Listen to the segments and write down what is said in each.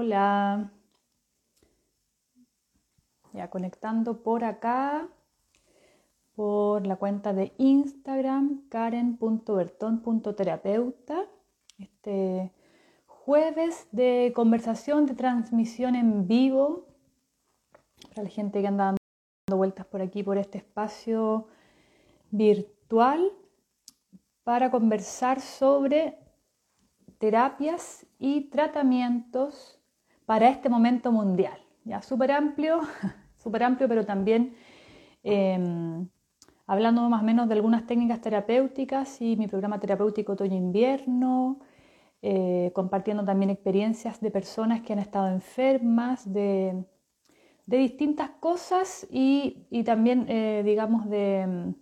Hola. Ya conectando por acá, por la cuenta de Instagram, karen.bertón.terapeuta. Este jueves de conversación, de transmisión en vivo, para la gente que anda dando vueltas por aquí, por este espacio virtual, para conversar sobre terapias y tratamientos para este momento mundial. Ya súper amplio, súper amplio, pero también em, hablando más o menos de algunas técnicas terapéuticas y mi programa terapéutico otoño-invierno, eh, compartiendo también experiencias de personas que han estado enfermas, de, distintas cosas y, también, eh, digamos, de,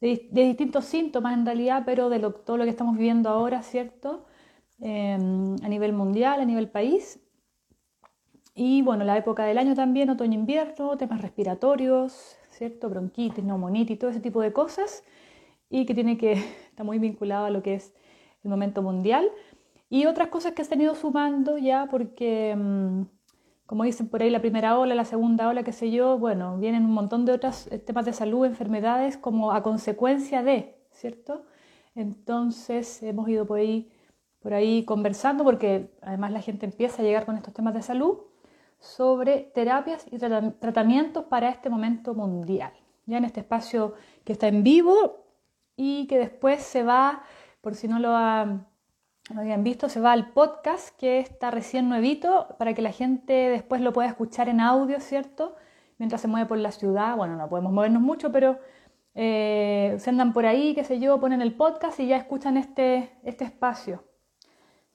de, distintos síntomas en realidad, pero de todo lo que estamos viviendo ahora, ¿cierto? Em, a nivel mundial, a nivel país. Y bueno, la época del año también, otoño-invierno, temas respiratorios, ¿cierto? Bronquitis, neumonitis, todo ese tipo de cosas. Y que tiene que, está muy vinculado a lo que es el momento mundial. Y otras cosas que se han ido sumando ya porque, mm, como dicen por ahí, la primera ola, la segunda ola, qué sé yo, bueno, vienen un montón de otros eh, temas de salud, enfermedades como a consecuencia de, ¿cierto? Entonces hemos ido por ahí, por ahí conversando porque además la gente empieza a llegar con estos temas de salud sobre terapias y tratamientos para este momento mundial. Ya en este espacio que está en vivo y que después se va, por si no lo, habían visto, se va al podcast que está recién nuevito para que la gente después lo pueda escuchar en audio, ¿cierto? Mientras se mueve por la ciudad. Bueno, no podemos movernos mucho, pero eh, se andan por ahí, qué sé yo, ponen el podcast y ya escuchan este, este espacio.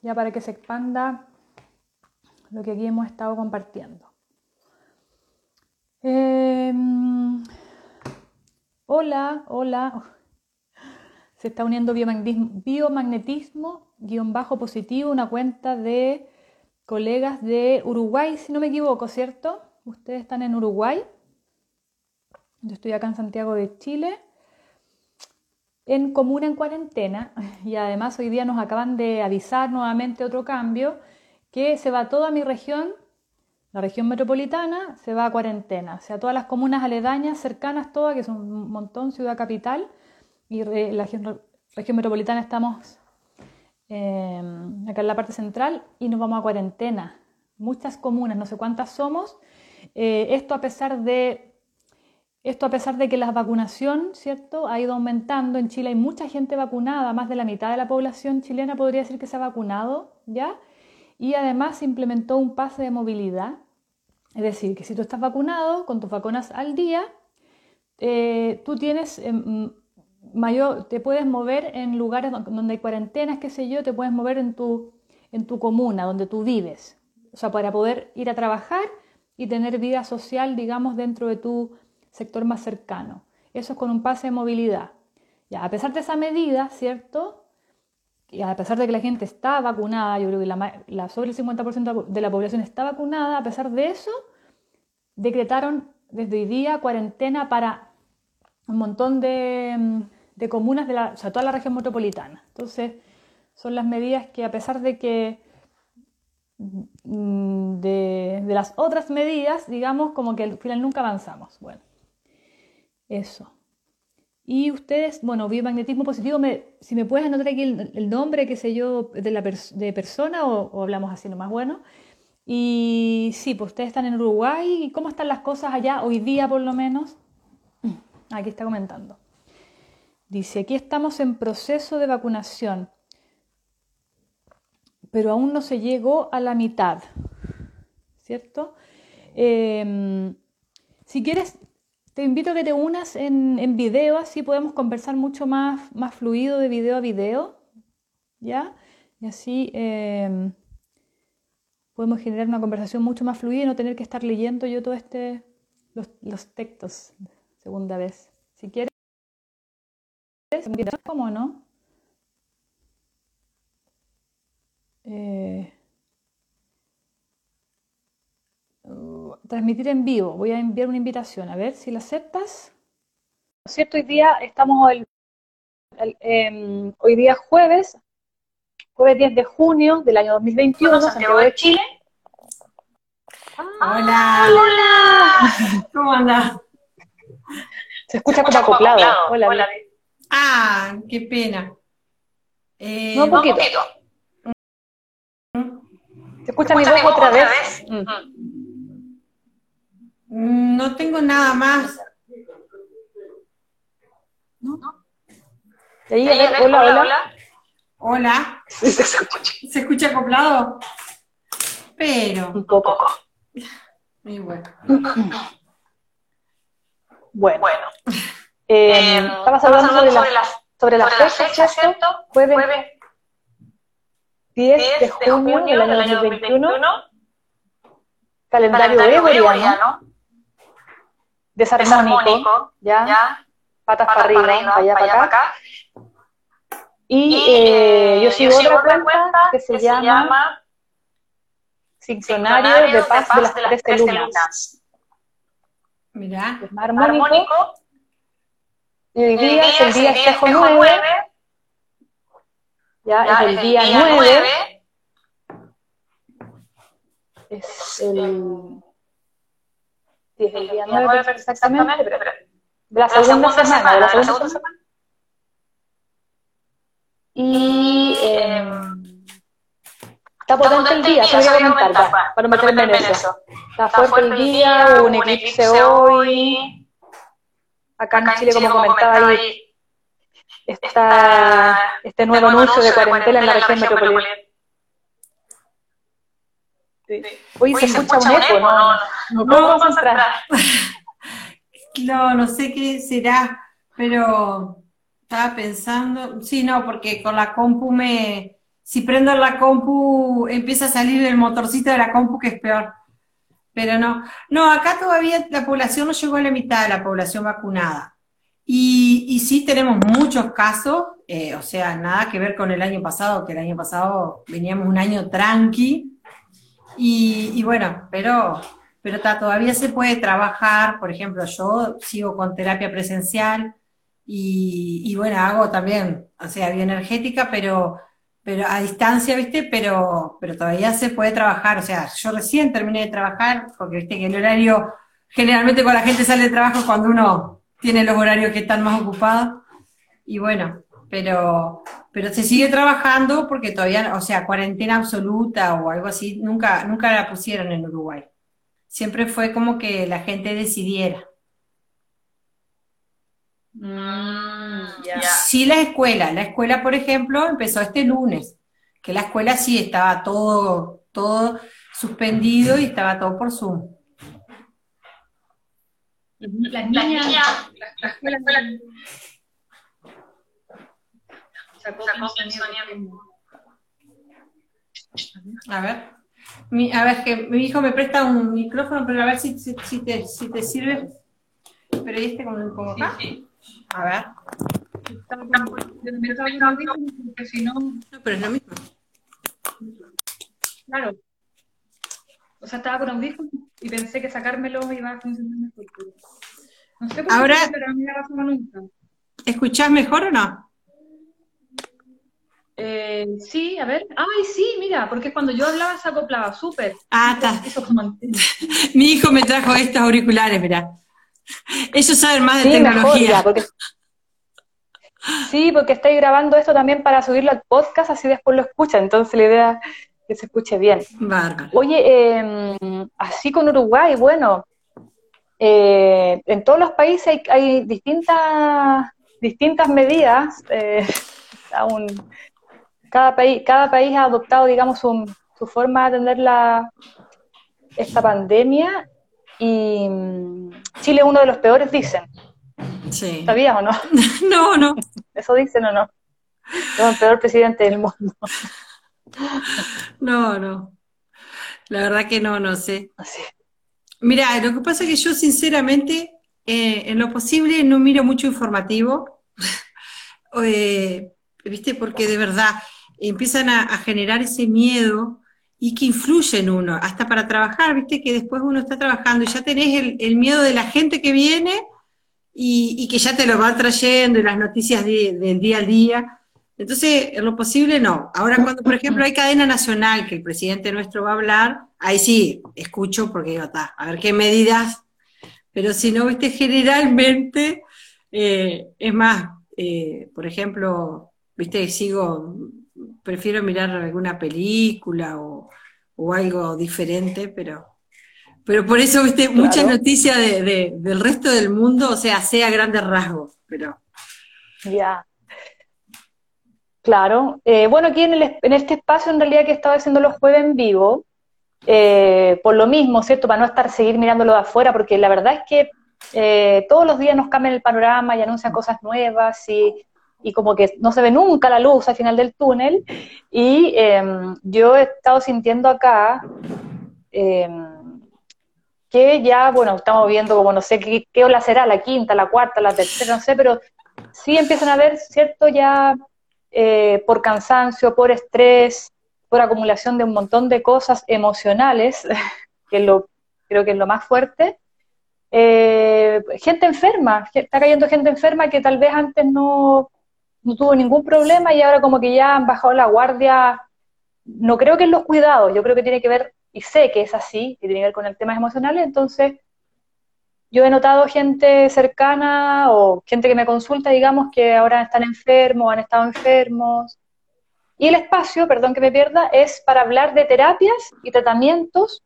Ya para que se expanda lo que aquí hemos estado compartiendo. Em, hola, hola. Se está uniendo biomagnetismo, guion bajo positivo, una cuenta de colegas de Uruguay, si no me equivoco, ¿cierto? Ustedes están en Uruguay. Yo estoy acá en Santiago de Chile, en comuna en cuarentena, y además hoy día nos acaban de avisar nuevamente otro cambio que se va toda mi región, la región metropolitana, se va a cuarentena. O sea, todas las comunas aledañas, cercanas, todas, que son un montón, ciudad capital, y la región, metropolitana estamos em, acá en la parte central y nos vamos a cuarentena. Muchas comunas, no sé cuántas somos. Eh, esto a pesar de esto a pesar de que la vacunación, ¿cierto?, ha ido aumentando. En Chile hay mucha gente vacunada, más de la mitad de la población chilena podría decir que se ha vacunado, ¿ya? Y además implementó un pase de movilidad, es decir, que si tú estás vacunado con tus vacunas al día, eh, tú tienes em, mayor, te puedes mover en lugares donde hay cuarentenas, qué sé yo, te puedes mover en tu, en tu comuna, donde tú vives, o sea, para poder ir a trabajar y tener vida social, digamos, dentro de tu sector más cercano. Eso es con un pase de movilidad. Ya, a pesar de esa medida, ¿cierto? Y a pesar de que la gente está vacunada, yo creo que la, sobre el 50% de la población está vacunada, a pesar de eso, decretaron desde hoy día cuarentena para un montón de, comunas de la, o sea, toda la región metropolitana. Entonces, son las medidas que a pesar de que mm, de, de las otras medidas, digamos, como que al final nunca avanzamos. Bueno, eso. Y ustedes, bueno, biomagnetismo positivo, si me puedes anotar aquí el, nombre, qué sé yo, de, la persona o, hablamos así nomás, bueno. Y sí, pues ustedes están en Uruguay, ¿cómo están las cosas allá hoy día por lo menos? Aquí está comentando. Dice, aquí estamos en proceso de vacunación, pero aún no se llegó a la mitad, ¿cierto? Em, si quieres, te invito a que te unas en, en video, así podemos conversar mucho más, más fluido de video a video, ¿ya? Y así em, podemos generar una conversación mucho más fluida y no tener que estar leyendo yo todo este, los, los textos segunda vez. Si quieres, ¿cómo no? Eh, transmitir en vivo. Voy a enviar una invitación, a ver si la aceptas. ¿Cierto? Hoy día estamos hoy día jueves, jueves 10 de junio del año 2021, Santiago de Chile. Hola. Hola. ¿Cómo andas? Se escucha como acoplado. Hola. Ah, qué pena. Eh, no, un poquito. ¿Se escucha mi voz otra vez? Mm. Mm, no tengo nada más. ¿No? Ahí, hola, hola. Hola. se escucha. ¿Se escucha acoplado? Pero. Un poco. Muy bueno. Bueno. Eh, eh, estamos hablando sobre, las, sobre las fechas, ¿cierto? Jueves, 10 de junio del año 2021. Calendario gregoriano. Desarmónico. ¿ya? Patas para arriba, allá para acá. Y eh, yo sigo otra cuenta que se llama Diccionario de Paz de las Tres Lunas. Mira, es armónico. Y hoy día es el día espejo 9. Ya, es el día 9. Es el. Sí, es el día 9 exactamente, pero, de la segunda semana, de la segunda semana. Y. Eh, Está potente el día, se voy a comentar, para, meterme en eso. Está fuerte el día, hubo un eclipse hoy. Acá en Chile, como comentaba ahí, está este nuevo anuncio de cuarentena en la región metropolitana. Hoy se escucha un eco, ¿no? No puedo concentrar. No, no sé qué será, pero estaba pensando, sí, no, porque con la compu me, si prendo la compu, empieza a salir el motorcito de la compu, que es peor. Pero no, no, acá todavía la población no llegó a la mitad de la población vacunada. Y, y sí tenemos muchos casos, eh, o sea, nada que ver con el año pasado, que el año pasado veníamos un año tranqui. Y, bueno, pero, pero todavía se puede trabajar, por ejemplo, yo sigo con terapia presencial y, y bueno, hago también, o sea, bioenergética, pero pero a distancia, ¿viste? Pero, pero todavía se puede trabajar. O sea, yo recién terminé de trabajar, porque viste que el horario, generalmente cuando la gente sale de trabajo cuando uno tiene los horarios que están más ocupados. Y bueno, pero, pero se sigue trabajando porque todavía, o sea, cuarentena absoluta o algo así, nunca, nunca la pusieron en Uruguay. Siempre fue como que la gente decidiera. Mm, sí, la escuela. La escuela, por ejemplo, empezó este lunes, que la escuela sí estaba todo, todo suspendido y estaba todo por Zoom. Las niñas, la, escuela, A ver. Mi, a ver, que mi hijo me presta un micrófono, pero a ver si, si, te, si te sirve. Pero ¿y este como, como acá? A ver. porque si no. No, pero es lo mismo. Claro. O sea, estaba con audífonos y pensé que sacármelo iba a funcionar mejor. No sé por Ahora, pero a mí me nunca. ¿Escuchás mejor o no? Eh, sí, a ver. Ay, sí, mira, porque cuando yo hablaba se acoplaba súper. Ah, está. Mi hijo me trajo estos auriculares, mira. Ellos saben más de tecnología. Sí, porque estoy grabando esto también para subirlo al podcast, así después lo escuchan. Entonces la idea es que se escuche bien. Oye, em, así con Uruguay, bueno, eh, en todos los países hay, distintas, distintas medidas. Eh, cada, país, cada país ha adoptado, digamos, su, su forma de atender la, esta pandemia y mm, Chile es uno de los peores, dicen. Sí. ¿Sabías o no? no, no. ¿Eso dicen o no? Es el peor presidente del mundo. no, no. La verdad que no, no sé. Mira, lo que pasa es que yo sinceramente, eh, en lo posible, no miro mucho informativo. Eh, ¿Viste? Porque de verdad empiezan a, generar ese miedo y que influye en uno, hasta para trabajar, viste que después uno está trabajando y ya tenés el, miedo de la gente que viene y, que ya te lo va trayendo y las noticias del día a día. Entonces, en lo posible no. Ahora, cuando, por ejemplo, hay cadena nacional que el presidente nuestro va a hablar, ahí sí, escucho porque digo, está, a ver qué medidas, pero si no, viste, generalmente, eh, es más, eh, por ejemplo, viste, sigo, prefiero mirar alguna película o, algo diferente, pero, pero por eso, viste, muchas noticias de, del resto del mundo, o sea, sea grandes rasgos, pero... Ya. Claro. Eh, bueno, aquí en, en, este espacio en realidad que estaba haciendo los jueves en vivo, eh, por lo mismo, ¿cierto? Para no estar seguir mirándolo de afuera, porque la verdad es que eh, todos los días nos cambian el panorama y anuncian cosas nuevas y, y, como que no se ve nunca la luz al final del túnel. Y em, yo he estado sintiendo acá em, que ya, bueno, estamos viendo como no sé qué, qué ola será, la quinta, la cuarta, la tercera, no sé, pero sí empiezan a ver, ¿cierto? Ya eh, por cansancio, por estrés, por acumulación de un montón de cosas emocionales, que lo, creo que es lo más fuerte. Eh, gente enferma, está cayendo gente enferma que tal vez antes no, no tuvo ningún problema y ahora como que ya han bajado la guardia. No creo que en los cuidados, yo creo que tiene que ver, y sé que es así, que tiene que ver con el tema emocional, entonces yo he notado gente cercana o gente que me consulta, digamos, que ahora están enfermos, han estado enfermos. Y el espacio, perdón que me pierda, es para hablar de terapias y tratamientos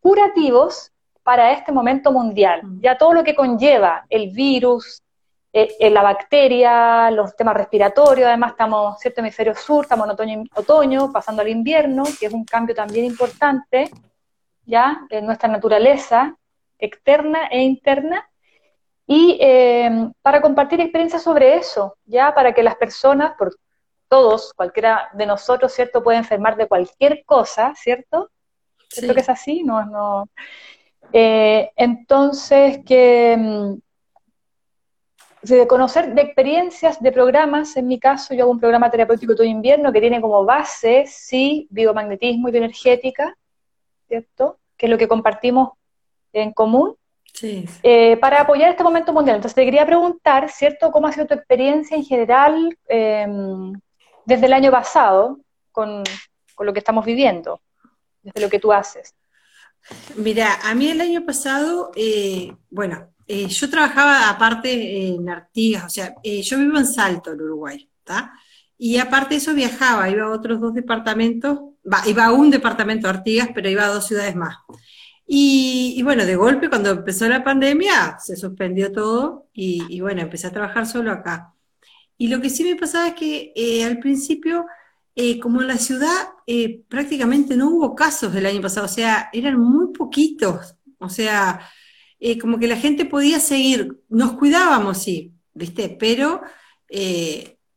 curativos para este momento mundial. Mm. Ya todo lo que conlleva el virus, eh, eh, la bacteria, los temas respiratorios, además estamos, cierto hemisferio sur, estamos en otoño, otoño, pasando al invierno, que es un cambio también importante, ya, en nuestra naturaleza, externa e interna, y eh, para compartir experiencias sobre eso, ya para que las personas, por todos, cualquiera de nosotros, ¿cierto?, puede enfermar de cualquier cosa, ¿cierto? ¿Cierto que es así? No, no. Eh, entonces, que mm, de conocer de experiencias, de programas, en mi caso yo hago un programa terapéutico todo invierno que tiene como base, sí, biomagnetismo y bioenergética, ¿cierto? Que es lo que compartimos en común eh, para apoyar este momento mundial. Entonces te quería preguntar, ¿cierto? ¿Cómo ha sido tu experiencia en general em, desde el año pasado con, lo que estamos viviendo, desde lo que tú haces? Mira, a mí el año pasado, eh, bueno, eh, yo trabajaba aparte en Artigas, o sea, yo vivo en Salto, en Uruguay, ¿está? Y aparte de eso viajaba, iba a otros dos departamentos, iba a un departamento de Artigas, pero iba a dos ciudades más. Y, bueno, de golpe cuando empezó la pandemia se suspendió todo y, bueno, empecé a trabajar solo acá. Y lo que sí me pasaba es que eh, al principio, eh, como en la ciudad eh, prácticamente no hubo casos del año pasado, o sea, eran muy poquitos, o sea, como que la gente podía seguir, nos cuidábamos, sí, ¿viste? Pero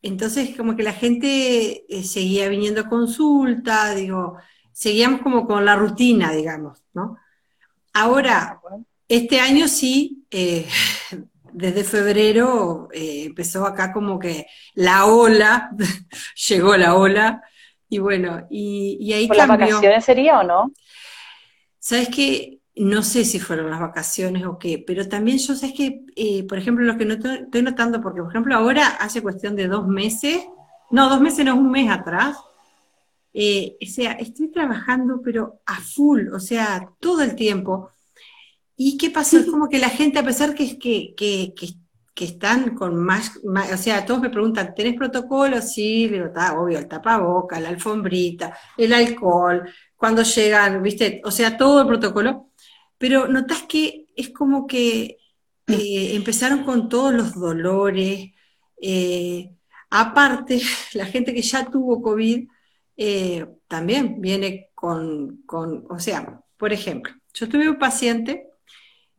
entonces como que la gente seguía viniendo a consulta, digo, seguíamos como con la rutina, digamos, ¿no? Ahora, este año sí, eh, desde febrero eh, empezó acá como que la ola, llegó la ola, y bueno, y, ahí ¿Por las vacaciones sería o no? Sabes que no sé si fueron las vacaciones o qué, pero también yo sé que, eh, por ejemplo, lo que no estoy notando, porque por ejemplo ahora hace cuestión de dos meses, no, dos meses no, un mes atrás, o sea, estoy trabajando pero a full, o sea, todo el tiempo. ¿Y qué pasó? Es como que la gente, a pesar que, que, que, que están con más, o sea, todos me preguntan, ¿tenés protocolo? Sí, digo, está obvio, el tapaboca, la alfombrita, el alcohol, cuando llegan, viste, o sea, todo el protocolo, pero notas que es como que eh, empezaron con todos los dolores, eh, aparte, la gente que ya tuvo COVID, eh, también viene con, o sea, por ejemplo, yo tuve un paciente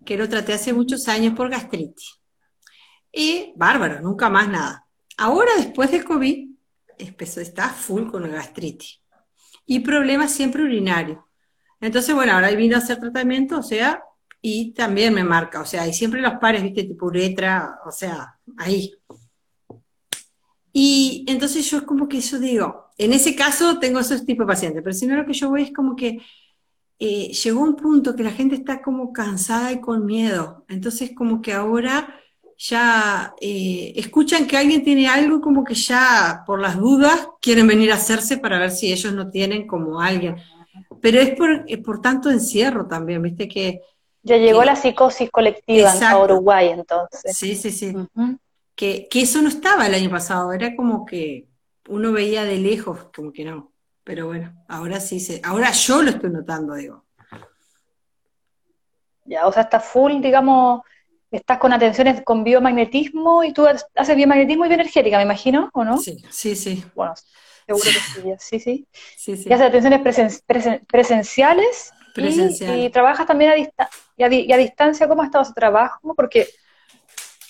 que lo traté hace muchos años por gastritis. Y bárbaro, nunca más nada. Ahora, después del COVID, empezó, está full con gastritis. Y problemas siempre urinarios. Entonces, bueno, ahora vino a hacer tratamiento, o sea, y también me marca, o sea, y siempre los pares, viste, tipo uretra, o sea, ahí. Y entonces yo es como que yo digo, en ese caso tengo esos tipos de pacientes, pero si no lo que yo voy es como que eh, llegó un punto que la gente está como cansada y con miedo. Entonces como que ahora ya eh, escuchan que alguien tiene algo como que ya por las dudas quieren venir a hacerse para ver si ellos no tienen como alguien. Pero es por, por tanto encierro también, viste que... Ya llegó la psicosis colectiva en Uruguay entonces. Sí, sí, sí. que, que eso no estaba el año pasado, era como que uno veía de lejos, como que no. Pero bueno, ahora sí, se, ahora yo lo estoy notando, digo. Ya, o sea, está full, digamos, estás con atenciones con biomagnetismo y tú haces biomagnetismo y bioenergética, me imagino, ¿o no? Sí, sí, sí. Bueno, seguro que sí, sí, sí. sí, sí. Y haces atenciones presenciales, Y, trabajas también a, y a, distancia. ¿Cómo ha estado ese trabajo? Porque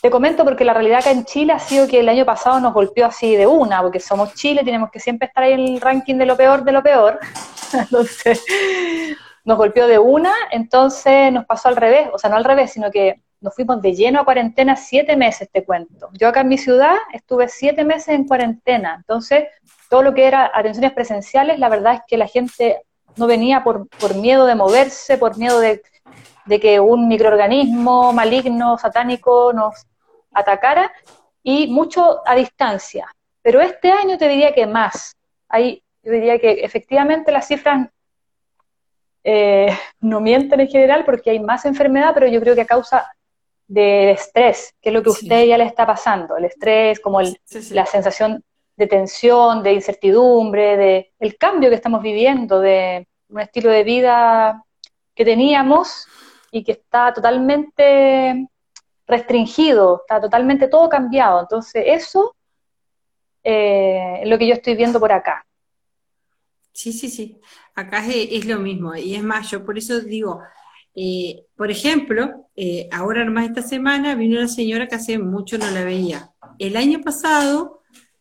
te comento porque la realidad acá en Chile ha sido que el año pasado nos golpeó así de una, porque somos Chile, tenemos que siempre estar ahí en el ranking de lo peor de lo peor. Entonces, nos golpeó de una, entonces nos pasó al revés, o sea, no al revés, sino que nos fuimos de lleno a cuarentena siete meses, te cuento. Yo acá en mi ciudad estuve siete meses en cuarentena, entonces todo lo que era atenciones presenciales, la verdad es que la gente no venía por, por miedo de moverse, por miedo de, de, que un microorganismo maligno, satánico nos atacara, y mucho a distancia. Pero este año te diría que más. Hay, yo diría que efectivamente las cifras eh, no mienten en general porque hay más enfermedad, pero yo creo que a causa del estrés, que es lo que a usted ya le está pasando, el estrés, como la sensación de tensión, de incertidumbre, de el cambio que estamos viviendo, de un estilo de vida que teníamos y que está totalmente restringido, está totalmente todo cambiado. Entonces, eso eh, es lo que yo estoy viendo por acá. Sí, sí, sí. Acá es, lo mismo. Y es más, yo por eso digo, eh, por ejemplo, eh, ahora nomás esta semana vino una señora que hace mucho no la veía. El año pasado,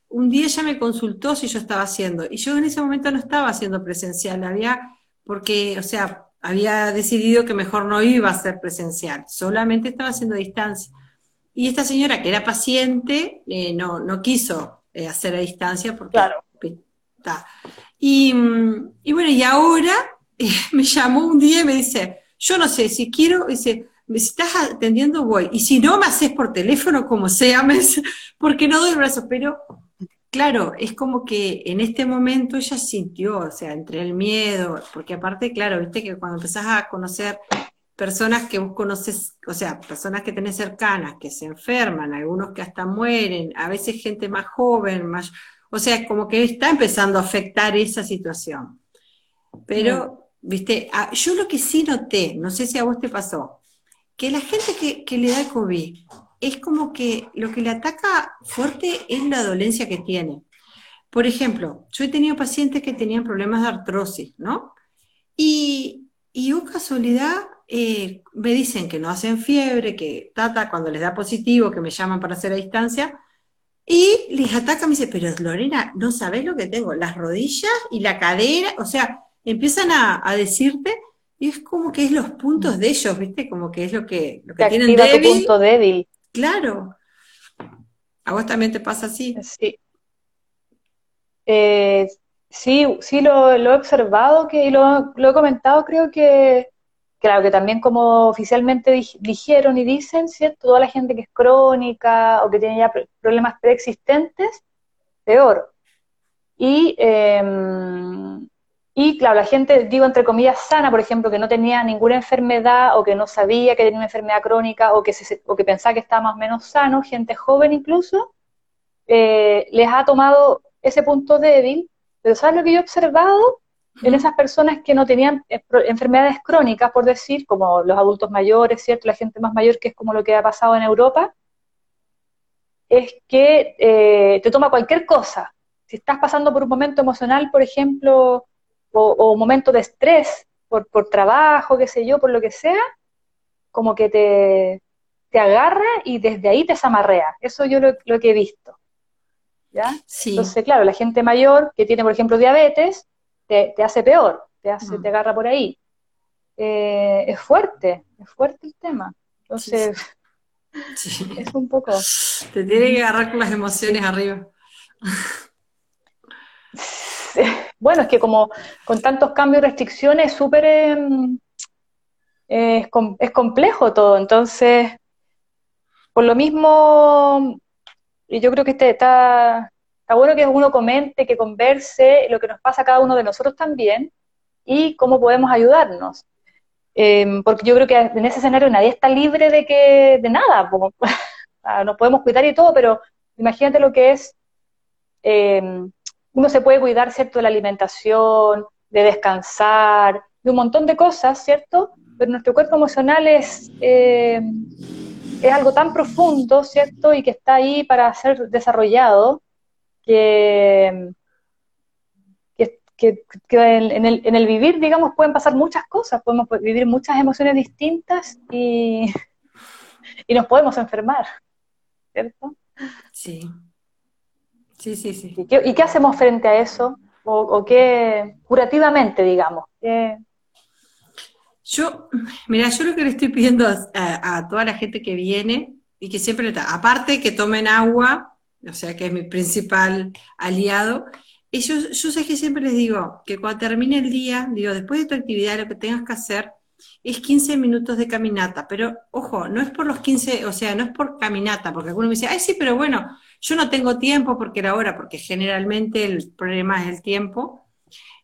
un día ella me consultó si yo estaba haciendo, y yo en ese momento no estaba haciendo presencial, había, porque, o sea, había decidido que mejor no iba a ser presencial, solamente estaba haciendo distancia. Y esta señora, que era paciente, eh, no, no quiso hacer a distancia porque claro. Y, y bueno, y ahora eh, me llamó un día y me dice, yo no sé, si quiero, dice, si estás atendiendo voy, y si no me haces por teléfono, como sea, me porque no doy el brazo, pero claro, es como que en este momento ella sintió, o sea, entre el miedo, porque aparte, claro, viste que cuando empezás a conocer personas que vos conoces, o sea, personas que tenés cercanas, que se enferman, algunos que hasta mueren, a veces gente más joven, más, o sea, es como que está empezando a afectar esa situación. Pero, viste, ah, yo lo que sí noté, no sé si a vos te pasó, que la gente que, le da COVID es como que lo que le ataca fuerte es la dolencia que tiene. Por ejemplo, yo he tenido pacientes que tenían problemas de artrosis, ¿no? Y, y oh casualidad, eh, me dicen que no hacen fiebre, que tata cuando les da positivo, que me llaman para hacer a distancia, y les ataca, me dice, pero Lorena, no sabes lo que tengo, las rodillas y la cadera, o sea, empiezan a, decirte, y es como que es los puntos de ellos, ¿viste? Como que es lo que, lo que tienen débil. punto débil. Claro. ¿A vos también te pasa así? Sí. Eh, sí, sí lo, he observado que, y lo, he comentado, creo que Claro que también como oficialmente dijeron y dicen, ¿cierto? Toda la gente que es crónica o que tiene ya problemas preexistentes, peor. Y, em, y claro, la gente, digo entre comillas, sana, por ejemplo, que no tenía ninguna enfermedad o que no sabía que tenía una enfermedad crónica o que, se, o que pensaba que estaba más o menos sano, gente joven incluso, eh, les ha tomado ese punto débil. Pero ¿sabes lo que yo he observado? en esas personas que no tenían eh, enfermedades crónicas, por decir, como los adultos mayores, ¿cierto? La gente más mayor, que es como lo que ha pasado en Europa, es que eh, te toma cualquier cosa. Si estás pasando por un momento emocional, por ejemplo, o, un momento de estrés por, por, trabajo, qué sé yo, por lo que sea, como que te, te agarra y desde ahí te zamarrea. Eso yo lo, lo que he visto. ¿ya? Sí. Entonces, claro, la gente mayor que tiene, por ejemplo, diabetes, te, hace peor, te, hace, te agarra por ahí. Eh, es fuerte, es fuerte el tema. Entonces, es un poco... Te tiene que agarrar con las emociones arriba. Bueno, es que como con tantos cambios y restricciones, súper... Em, es, complejo todo, entonces por lo mismo, yo creo que este está, bueno que uno comente, que converse lo que nos pasa a cada uno de nosotros también y cómo podemos ayudarnos. Em, porque yo creo que en ese escenario nadie está libre de que de nada, nos podemos cuidar y todo, pero imagínate lo que es, em, uno se puede cuidar, ¿cierto?, de la alimentación, de descansar, de un montón de cosas, ¿cierto? Pero nuestro cuerpo emocional es, em, es algo tan profundo, ¿cierto? Y que está ahí para ser desarrollado, que, que, en, el, en, el, vivir, digamos, pueden pasar muchas cosas, podemos vivir muchas emociones distintas y, y nos podemos enfermar, ¿cierto? Sí. Sí, sí, sí. ¿Y qué, y qué hacemos frente a eso? O, o, qué, curativamente, digamos? Yo, mira, yo lo que le estoy pidiendo a, a, toda la gente que viene y que siempre está, aparte que tomen agua, o sea que es mi principal aliado, y yo, sé que siempre les digo que cuando termine el día, digo, después de tu actividad, lo que tengas que hacer es 15 minutos de caminata. Pero, ojo, no es por los 15, o sea, no es por caminata, porque alguno me dice, ay, sí, pero bueno, yo no tengo tiempo porque era hora, porque generalmente el problema es el tiempo.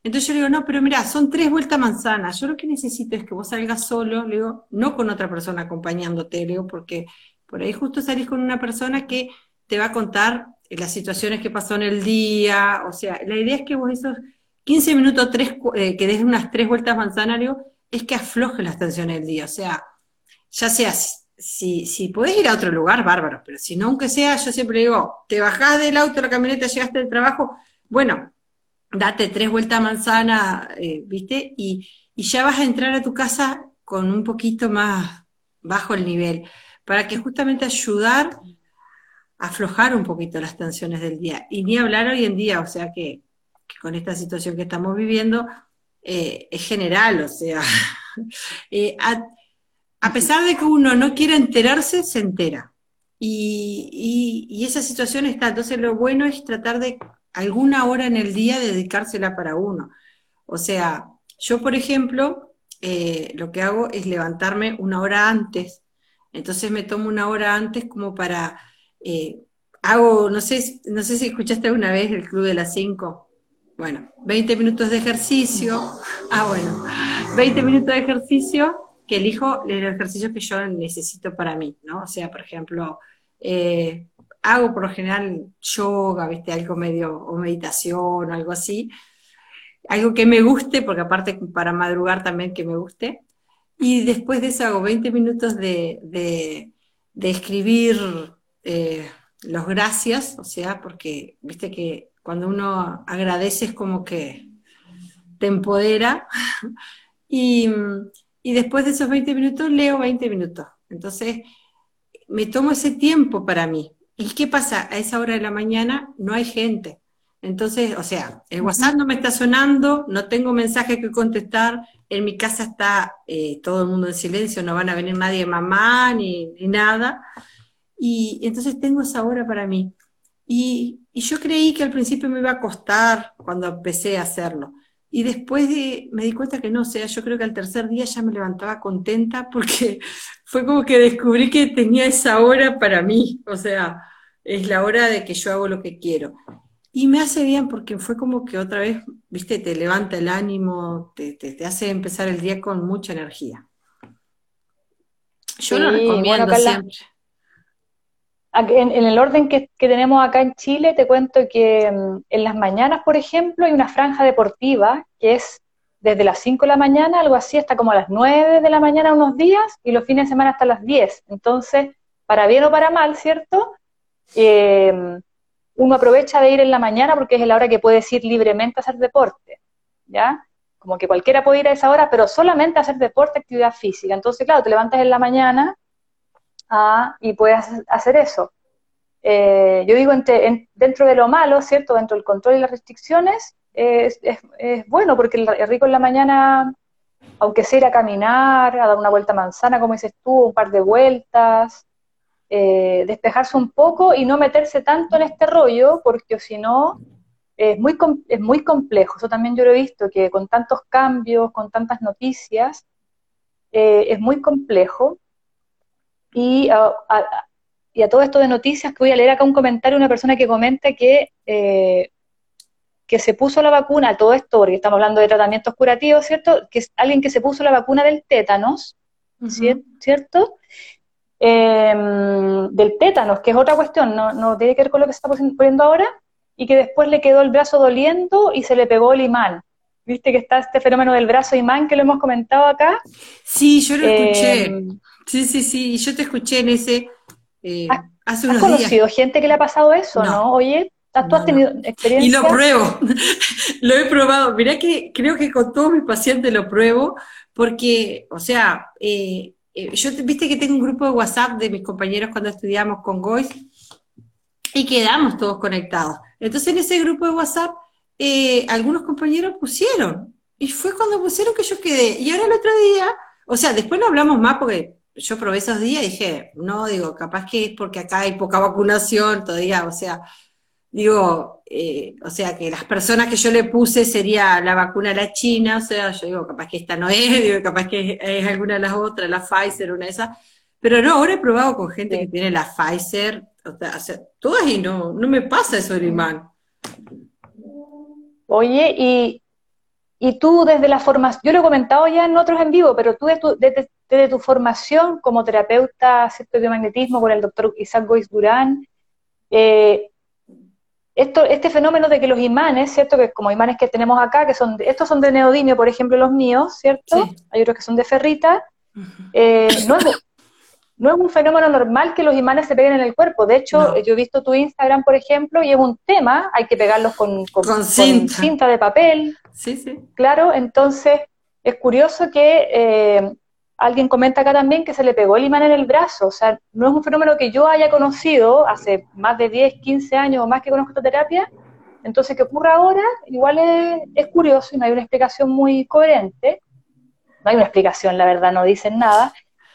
Entonces yo le digo, no, pero mira, son tres vueltas manzanas. Yo lo que necesito es que vos salgas solo, le digo, no con otra persona acompañándote, le digo, porque por ahí justo salís con una persona que te va a contar las situaciones que pasó en el día, o sea, la idea es que vos esos 15 minutos, tres, eh, que des unas tres vueltas manzanario, es que afloje las tensiones del día, o sea, ya sea, si, si podés ir a otro lugar, bárbaro, pero si no, aunque sea, yo siempre digo, te bajás del auto, la camioneta, llegaste del trabajo, bueno, date tres vueltas manzana, eh, ¿viste? Y, y ya vas a entrar a tu casa con un poquito más bajo el nivel, para que justamente ayudar aflojar un poquito las tensiones del día. Y ni hablar hoy en día, o sea que, con esta situación que estamos viviendo eh, es general, o sea, eh, a, pesar de que uno no quiera enterarse, se entera. Y, y, esa situación está, entonces lo bueno es tratar de alguna hora en el día dedicársela para uno. O sea, yo por ejemplo, eh, lo que hago es levantarme una hora antes, entonces me tomo una hora antes como para eh, hago, no sé, no sé si escuchaste alguna vez el Club de las 5. Bueno, 20 minutos de ejercicio. Ah, bueno, 20 minutos de ejercicio que elijo el ejercicio que yo necesito para mí, ¿no? O sea, por ejemplo, eh, hago por lo general yoga, ¿viste? Algo medio, o meditación, o algo así. Algo que me guste, porque aparte para madrugar también que me guste. Y después de eso hago 20 minutos de, de, de escribir eh, los gracias, o sea, porque viste que cuando uno agradece es como que te empodera. y, y después de esos 20 minutos leo 20 minutos. Entonces, me tomo ese tiempo para mí. ¿Y qué pasa? A esa hora de la mañana no hay gente. Entonces, o sea, el WhatsApp no me está sonando, no tengo mensaje que contestar, en mi casa está eh, todo el mundo en silencio, no van a venir nadie, mamá, ni, ni nada y entonces tengo esa hora para mí. Y, yo creí que al principio me iba a costar cuando empecé a hacerlo. Y después de, me di cuenta que no, o sea, yo creo que al tercer día ya me levantaba contenta porque fue como que descubrí que tenía esa hora para mí, o sea, es la hora de que yo hago lo que quiero. Y me hace bien porque fue como que otra vez, viste, te levanta el ánimo, te, te, hace empezar el día con mucha energía. Yo lo recomiendo siempre en, el orden que, tenemos acá en Chile, te cuento que mm, en las mañanas, por ejemplo, hay una franja deportiva que es desde las 5 de la mañana, algo así, hasta como a las 9 de la mañana unos días, y los fines de semana hasta las 10. Entonces, para bien o para mal, ¿cierto? Em, uno aprovecha de ir en la mañana porque es la hora que puedes ir libremente a hacer deporte, ¿ya? Como que cualquiera puede ir a esa hora, pero solamente a hacer deporte, actividad física. Entonces, claro, te levantas en la mañana, y puedes hacer eso. Eh, yo digo, dentro de lo malo, ¿cierto? Dentro del control y las restricciones, es, bueno, porque el, rico en la mañana, aunque sea ir a caminar, a dar una vuelta manzana, como dices tú, un par de vueltas, eh, despejarse un poco y no meterse tanto en este rollo, porque si no, es muy, es muy complejo. Eso también yo lo he visto, que con tantos cambios, con tantas noticias, eh, es muy complejo y y a todo esto de noticias, que voy a leer acá un comentario de una persona que comenta que, eh, que se puso la vacuna, todo esto, porque estamos hablando de tratamientos curativos, ¿cierto? Que es alguien que se puso la vacuna del tétanos, ¿cierto? Em, del tétanos, que es otra cuestión, no, no tiene que ver con lo que se está poniendo ahora, y que después le quedó el brazo doliendo y se le pegó el imán. ¿Viste que está este fenómeno del brazo imán que lo hemos comentado acá? Sí, yo lo escuché. Sí, sí, sí, yo te escuché en ese eh, hace unos ¿Has conocido gente que le ha pasado eso, no? Oye, ¿tú has tenido experiencia? Y lo pruebo, lo he probado. Mirá que creo que con todos mis pacientes lo pruebo, porque, o sea, eh, eh, yo viste que tengo un grupo de WhatsApp de mis compañeros cuando estudiamos con Gois y quedamos todos conectados. Entonces en ese grupo de WhatsApp algunos compañeros pusieron, y fue cuando pusieron que yo quedé. Y ahora el otro día, o sea, después no hablamos más porque yo probé esos días y dije, no, digo, capaz que es porque acá hay poca vacunación todavía, o sea, digo, eh, o sea, que las personas que yo le puse sería la vacuna a la China, o sea, yo digo, capaz que esta no es, digo, capaz que es, alguna de las otras, la Pfizer, una de esas, pero no, ahora he probado con gente que tiene la Pfizer, o sea, todas y no, no me pasa eso del imán. Oye, y, y tú desde la formación, yo lo he comentado ya en otros en vivo, pero tú desde, desde tu formación como terapeuta de magnetismo con el doctor Isaac Goiz Durán, eh, esto, este fenómeno de que los imanes, ¿cierto? Que como imanes que tenemos acá, que son, estos son de neodimio, por ejemplo, los míos, ¿cierto? Hay otros que son de ferrita. Eh, no, es, no, es, un fenómeno normal que los imanes se peguen en el cuerpo. De hecho, yo he visto tu Instagram, por ejemplo, y es un tema, hay que pegarlos con, con, cinta. de papel. Sí, sí. Claro, entonces es curioso que eh, alguien comenta acá también que se le pegó el imán en el brazo, o sea, no es un fenómeno que yo haya conocido hace más de 10, 15 años o más que conozco esta terapia, entonces que ocurra ahora igual es, curioso y no hay una explicación muy coherente, no hay una explicación, la verdad, no dicen nada,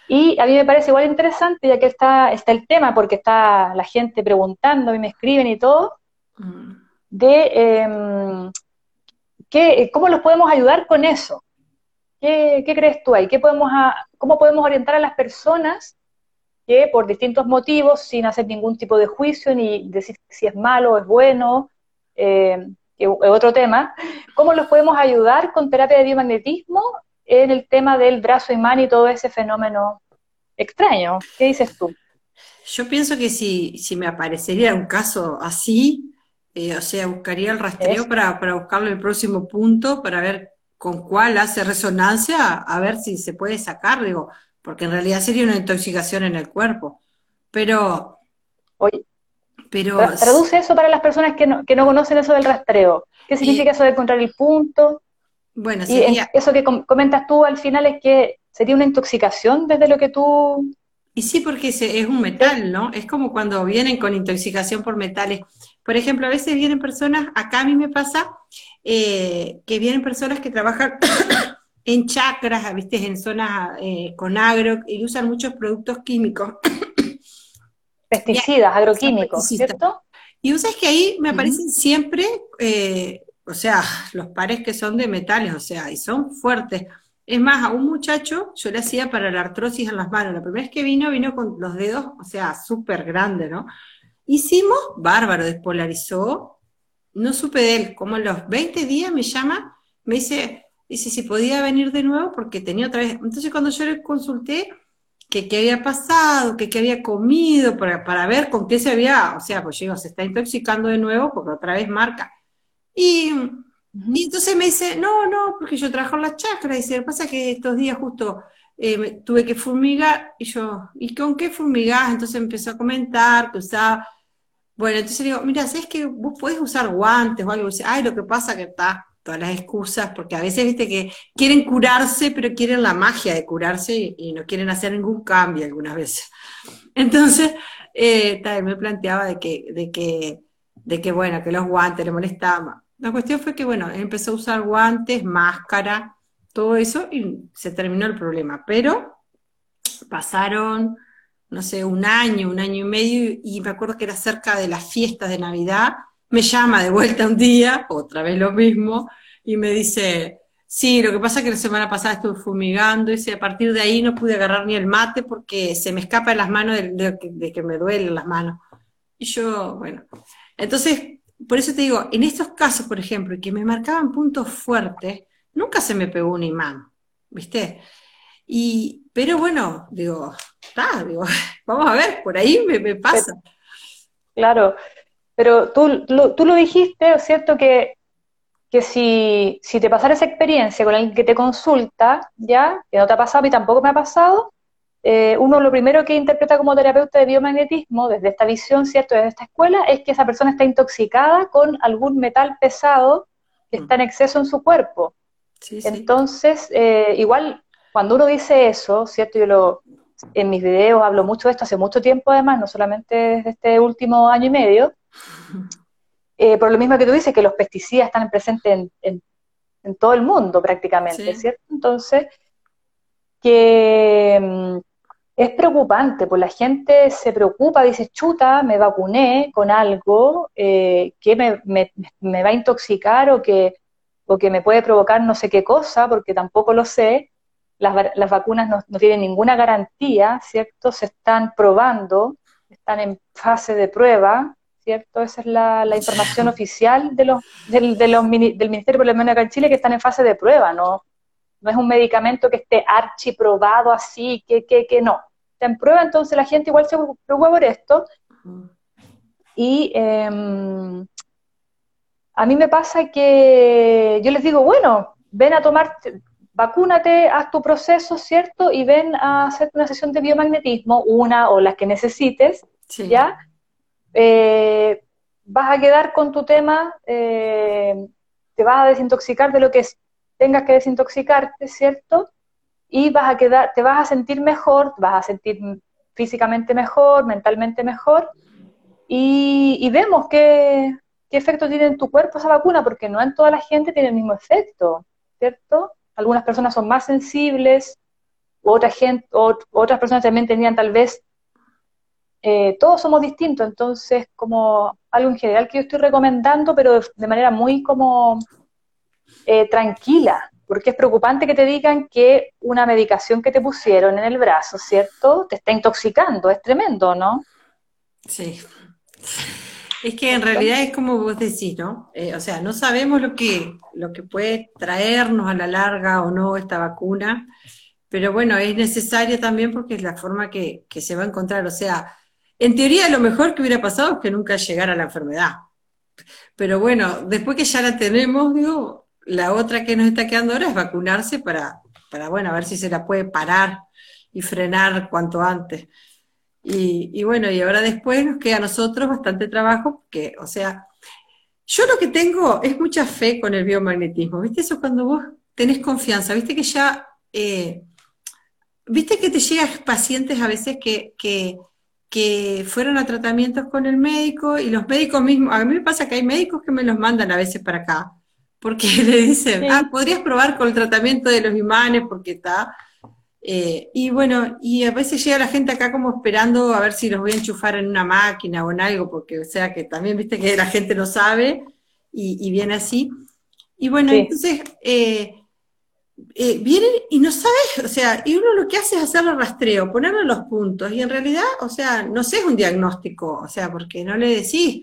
y a mí me parece igual interesante, ya que está, está el tema, porque está la gente preguntando, mí me escriben y todo, mm. de eh, que, cómo los podemos ayudar con eso. ¿Qué, crees tú ahí? ¿Qué podemos ¿Cómo podemos orientar a las personas que por distintos motivos, sin hacer ningún tipo de juicio, ni decir si es malo o es bueno, eh, es otro tema, cómo los podemos ayudar con terapia de biomagnetismo en el tema del brazo imán y todo ese fenómeno extraño? ¿Qué dices tú? Yo pienso que si, si me aparecería un caso así, eh, o sea, buscaría el rastreo para, para buscarle el próximo punto, para ver con cuál hace resonancia a ver si se puede sacar, digo, porque en realidad sería una intoxicación en el cuerpo. Pero. Oye, pero traduce eso para las personas que no, que no conocen eso del rastreo. ¿Qué significa eso de encontrar el punto? Bueno, sería, y eso que comentas tú al final es que sería una intoxicación desde lo que tú. Y sí, porque es un metal, ¿no? Es como cuando vienen con intoxicación por metales. Por ejemplo, a veces vienen personas, acá a mí me pasa, eh, que vienen personas que trabajan en chakras, ¿viste? en zonas eh, con agro, y usan muchos productos químicos. Pesticidas, agroquímicos, ¿cierto? Y usas que ahí me aparecen siempre, eh, o sea, los pares que son de metales, o sea, y son fuertes. Es más, a un muchacho yo le hacía para la artrosis en las manos. La primera vez que vino, vino con los dedos, o sea, súper grande, ¿no? Hicimos, bárbaro, despolarizó, no supe de él, como a los 20 días me llama, me dice, dice si podía venir de nuevo porque tenía otra vez, entonces cuando yo le consulté que qué había pasado, que qué había comido, para, para, ver con qué se había, o sea, pues yo digo, se está intoxicando de nuevo porque otra vez marca. Y, entonces me dice, no, no, porque yo trabajo en la chakra, dice, lo que pasa es que estos días justo eh, tuve que fumigar, y yo, ¿y con qué fumigás? Entonces empezó a comentar que usaba bueno, entonces digo, mira, ¿sabes que vos podés usar guantes o algo? ay, lo que pasa que está, todas las excusas, porque a veces viste que quieren curarse, pero quieren la magia de curarse y, no quieren hacer ningún cambio algunas veces. Entonces, eh, me planteaba de que, de que, de que, bueno, que los guantes le molestaban. La cuestión fue que, bueno, empezó a usar guantes, máscara, todo eso, y se terminó el problema. Pero pasaron no sé, un año, un año y medio, y me acuerdo que era cerca de las fiestas de Navidad, me llama de vuelta un día, otra vez lo mismo, y me dice, Sí, lo que pasa es que la semana pasada estuve fumigando y a partir de ahí no pude agarrar ni el mate porque se me escapa de las manos de, que me duelen las manos. Y yo, bueno, entonces, por eso te digo, en estos casos, por ejemplo, que me marcaban puntos fuertes, nunca se me pegó un imán, ¿viste? Y, pero bueno, digo, está, digo, vamos a ver, por ahí me, pasa. Claro, pero tú, tú lo dijiste, es cierto que que si, si te pasara esa experiencia con alguien que te consulta, ya, que no te ha pasado y tampoco me ha pasado, eh, uno lo primero que interpreta como terapeuta de biomagnetismo, desde esta visión, ¿cierto?, desde esta escuela, es que esa persona está intoxicada con algún metal pesado que está en exceso en su cuerpo. Entonces, eh, igual, cuando uno dice eso, ¿cierto? Yo lo, en mis videos hablo mucho de esto hace mucho tiempo, además, no solamente desde este último año y medio, eh, por lo mismo que tú dices, que los pesticidas están presentes en, todo el mundo prácticamente, ¿cierto? Entonces, que mm, es preocupante, pues la gente se preocupa, dice, chuta, me vacuné con algo eh, que me, va a intoxicar o que, o que me puede provocar no sé qué cosa, porque tampoco lo sé. Las, las vacunas no, no tienen ninguna garantía, ¿cierto? Se están probando, están en fase de prueba, ¿cierto? Esa es la, información oficial de los, del, de los, del Ministerio por la acá en Chile que están en fase de prueba, ¿no? No es un medicamento que esté archiprobado así, que, que, que no. Está en prueba, entonces la gente igual se preocupa por esto. Y em, a mí me pasa que yo les digo, bueno, ven a tomar, vacúnate, haz tu proceso, ¿cierto? Y ven a hacer una sesión de biomagnetismo, una o las que necesites, ¿ya? Eh, vas a quedar con tu tema, eh, te vas a desintoxicar de lo que tengas que desintoxicarte, ¿cierto? Y vas a quedar, te vas a sentir mejor, vas a sentir físicamente mejor, mentalmente mejor, y, vemos qué, efecto tiene en tu cuerpo esa vacuna, porque no en toda la gente tiene el mismo efecto, ¿cierto? Algunas personas son más sensibles, otra otras personas también tenían tal vez eh, todos somos distintos, entonces como algo en general que yo estoy recomendando, pero de, manera muy como eh, tranquila, porque es preocupante que te digan que una medicación que te pusieron en el brazo, ¿cierto? Te está intoxicando, es tremendo, ¿no? Sí. Es que en realidad es como vos decís, ¿no? Eh, o sea, no sabemos lo que, lo que puede traernos a la larga o no esta vacuna, pero bueno, es necesaria también porque es la forma que, que se va a encontrar. O sea, en teoría, lo mejor que hubiera pasado es que nunca llegara la enfermedad. Pero bueno, después que ya la tenemos, digo, la otra que nos está quedando ahora es vacunarse para, para bueno, a ver si se la puede parar y frenar cuanto antes. Y, bueno, y ahora después nos queda a nosotros bastante trabajo, porque, o sea, yo lo que tengo es mucha fe con el biomagnetismo, ¿viste? Eso cuando vos tenés confianza, ¿viste? Que ya, eh, ¿viste que te llegan pacientes a veces que, que que fueron a tratamientos con el médico y los médicos mismos, a mí me pasa que hay médicos que me los mandan a veces para acá, porque le dicen, ah, podrías probar con el tratamiento de los imanes porque está. Eh, y bueno, y a veces llega la gente acá como esperando a ver si los voy a enchufar en una máquina o en algo, porque o sea que también viste que la gente no sabe y, viene así. Y bueno, entonces eh, eh, vienen y no sabes, o sea, y uno lo que hace es hacerle rastreo, ponerle los puntos, y en realidad, o sea, no sé, es un diagnóstico, o sea, porque no le decís.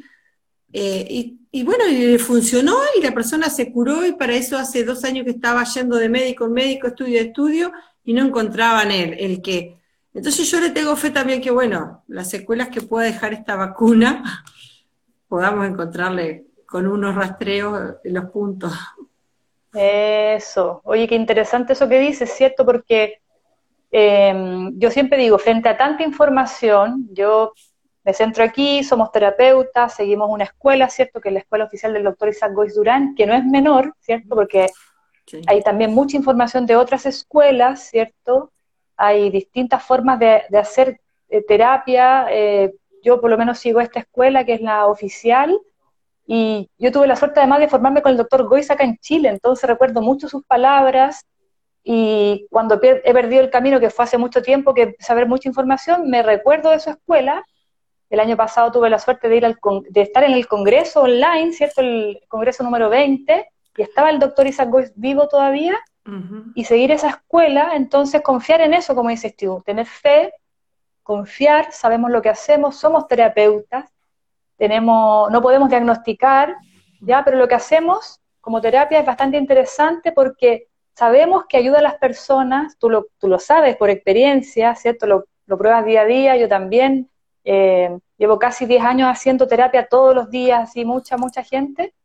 Y, bueno, y funcionó y la persona se curó y para eso hace dos años que estaba yendo de médico en médico, estudio a estudio, y no encontraban él, el que. Entonces yo le tengo fe también que, bueno, las secuelas que pueda dejar esta vacuna, podamos encontrarle con unos rastreos los puntos. Eso. Oye, qué interesante eso que dices, ¿cierto? Porque em, yo siempre digo, frente a tanta información, yo me centro aquí, somos terapeutas, seguimos una escuela, ¿cierto? Que es la escuela oficial del doctor Isaac Goiz Durán, que no es menor, ¿cierto? Porque hay también mucha información de otras escuelas, ¿cierto? Hay distintas formas de, hacer eh, terapia. Eh, yo por lo menos sigo esta escuela, que es la oficial, y yo tuve la suerte además de formarme con el doctor Goiz acá en Chile, entonces recuerdo mucho sus palabras y cuando he perdido el camino, que fue hace mucho tiempo, que saber mucha información, me recuerdo de su escuela. El año pasado tuve la suerte de, ir al, de estar en el congreso online, ¿cierto? El congreso número 20, y estaba el doctor Isaac vivo todavía, y seguir esa escuela, entonces confiar en eso, como dices tú, tener fe, confiar, sabemos lo que hacemos, somos terapeutas, tenemos, no podemos diagnosticar, ya, pero lo que hacemos como terapia es bastante interesante porque sabemos que ayuda a las personas, tú lo, tú lo sabes por experiencia, ¿cierto? Lo, lo pruebas día a día, yo también, eh, llevo casi 10 años haciendo terapia todos los días, y mucha, mucha gente,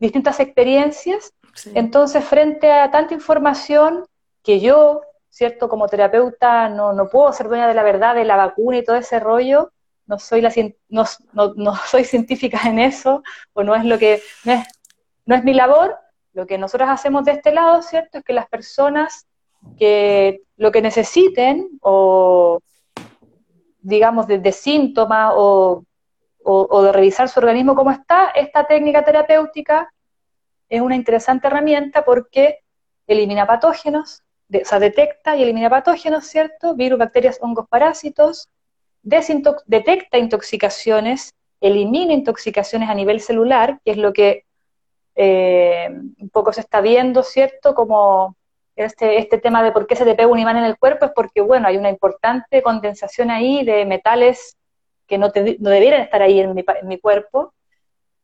distintas experiencias. Entonces, frente a tanta información que yo, ¿cierto? Como terapeuta no, no puedo ser dueña de la verdad de la vacuna y todo ese rollo, no soy, la, no, no, no soy científica en eso, o no es lo que, no es, no es mi labor, lo que nosotros hacemos de este lado, ¿cierto? Es que las personas que lo que necesiten o digamos, de, síntomas o, de revisar su organismo cómo está, esta técnica terapéutica es una interesante herramienta porque elimina patógenos, o sea, detecta y elimina patógenos, ¿cierto? Virus, bacterias, hongos, parásitos, detecta intoxicaciones, elimina intoxicaciones a nivel celular, que es lo que eh, un poco se está viendo, ¿cierto? Como este, este tema de por qué se te pega un imán en el cuerpo es porque, bueno, hay una importante condensación ahí de metales que no, no debieran estar ahí en mi, en mi cuerpo.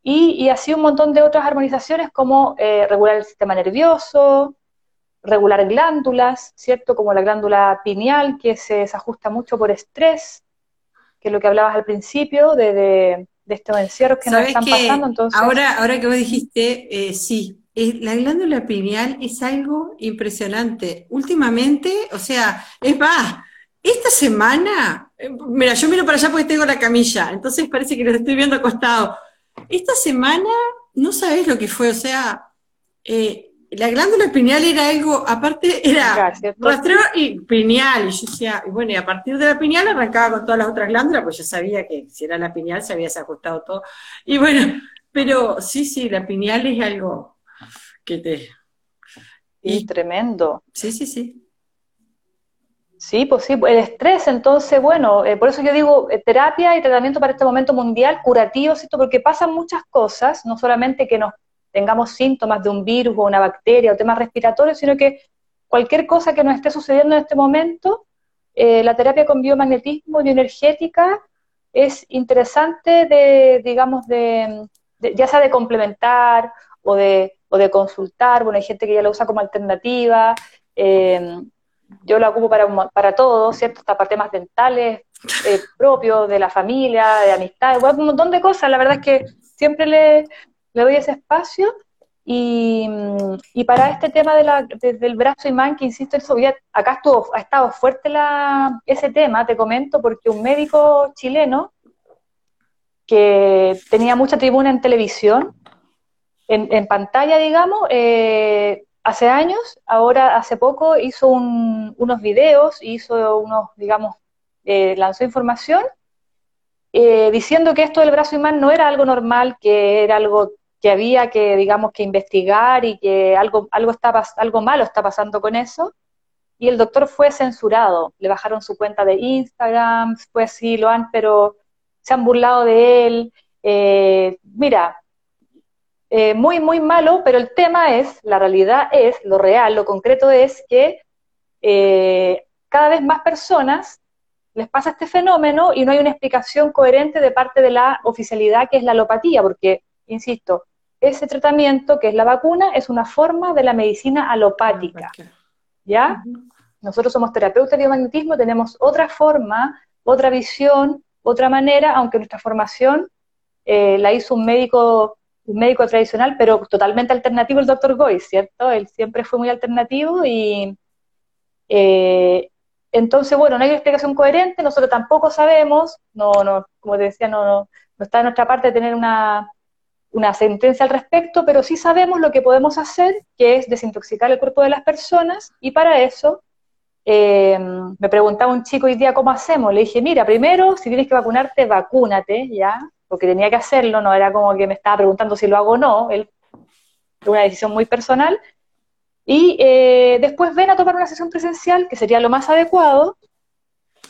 Y, y, así un montón de otras armonizaciones como eh, regular el sistema nervioso, regular glándulas, ¿cierto? Como la glándula pineal, que se desajusta mucho por estrés, que es lo que hablabas al principio, de, de, estos encierros que nos están pasando. Entonces... Ahora, ahora que vos dijiste, eh, sí, la glándula pineal es algo impresionante. Últimamente, o sea, es más, esta semana, eh, mira, yo miro para allá porque tengo la camilla, entonces parece que los estoy viendo acostado. Esta semana, no sabes lo que fue, o sea, eh, la glándula pineal era algo, aparte era rastreo y pineal, y yo decía, bueno, y a partir de la pineal arrancaba con todas las otras glándulas, pues yo sabía que si era la pineal se había desajustado todo. Y bueno, pero sí, sí, la pineal es algo que te... Y tremendo. Sí, sí, sí. Sí, pues sí, el estrés, entonces, bueno, eh, por eso yo digo eh, terapia y tratamiento para este momento mundial, curativo, ¿cierto? Porque pasan muchas cosas, no solamente que nos tengamos síntomas de un virus o una bacteria o temas respiratorios, sino que cualquier cosa que nos esté sucediendo en este momento, eh, la terapia con biomagnetismo y energética es interesante de, digamos, de, ya sea de complementar o de o de consultar, bueno, hay gente que ya lo usa como alternativa, yo la ocupo para, para todo, ¿cierto? Hasta para temas dentales eh, propios, de la familia, de amistad, un montón de cosas, la verdad es que siempre le, le doy ese espacio. Y, y, para este tema de la, del brazo imán, que insisto, eso, acá estuvo, ha estado fuerte la, ese tema, te comento, porque un médico chileno que tenía mucha tribuna en televisión, en, pantalla, digamos, eh, hace años, ahora hace poco hizo unos videos, hizo unos, digamos, eh, lanzó información eh, diciendo que esto del brazo imán no era algo normal, que era algo que había que, digamos, que investigar y que algo, algo, está, algo malo está pasando con eso. Y el doctor fue censurado, le bajaron su cuenta de Instagram, fue así, lo han, pero se han burlado de él. mira, eh, muy, muy malo, pero el tema es, la realidad es, lo real, lo concreto es que eh, cada vez más personas les pasa este fenómeno y no hay una explicación coherente de parte de la oficialidad que es la alopatía, porque, insisto, ese tratamiento que es la vacuna es una forma de la medicina alopática, ¿ya? Nosotros somos terapeutas de biomagnetismo, tenemos otra forma, otra visión, otra manera, aunque nuestra formación eh, la hizo un médico un médico tradicional, pero totalmente alternativo el doctor Goy, ¿cierto? Él siempre fue muy alternativo y eh, entonces, bueno, no hay explicación coherente, nosotros tampoco sabemos, no, no, como te decía, no, no, no está en nuestra parte tener una, una sentencia al respecto, pero sí sabemos lo que podemos hacer, que es desintoxicar el cuerpo de las personas, y para eso eh, me preguntaba un chico hoy día cómo hacemos. Le dije, mira, primero, si tienes que vacunarte, vacúnate, ¿ya? Porque tenía que hacerlo, no era como que me estaba preguntando si lo hago o no, él, una decisión muy personal. Y eh, después ven a tomar una sesión presencial, que sería lo más adecuado,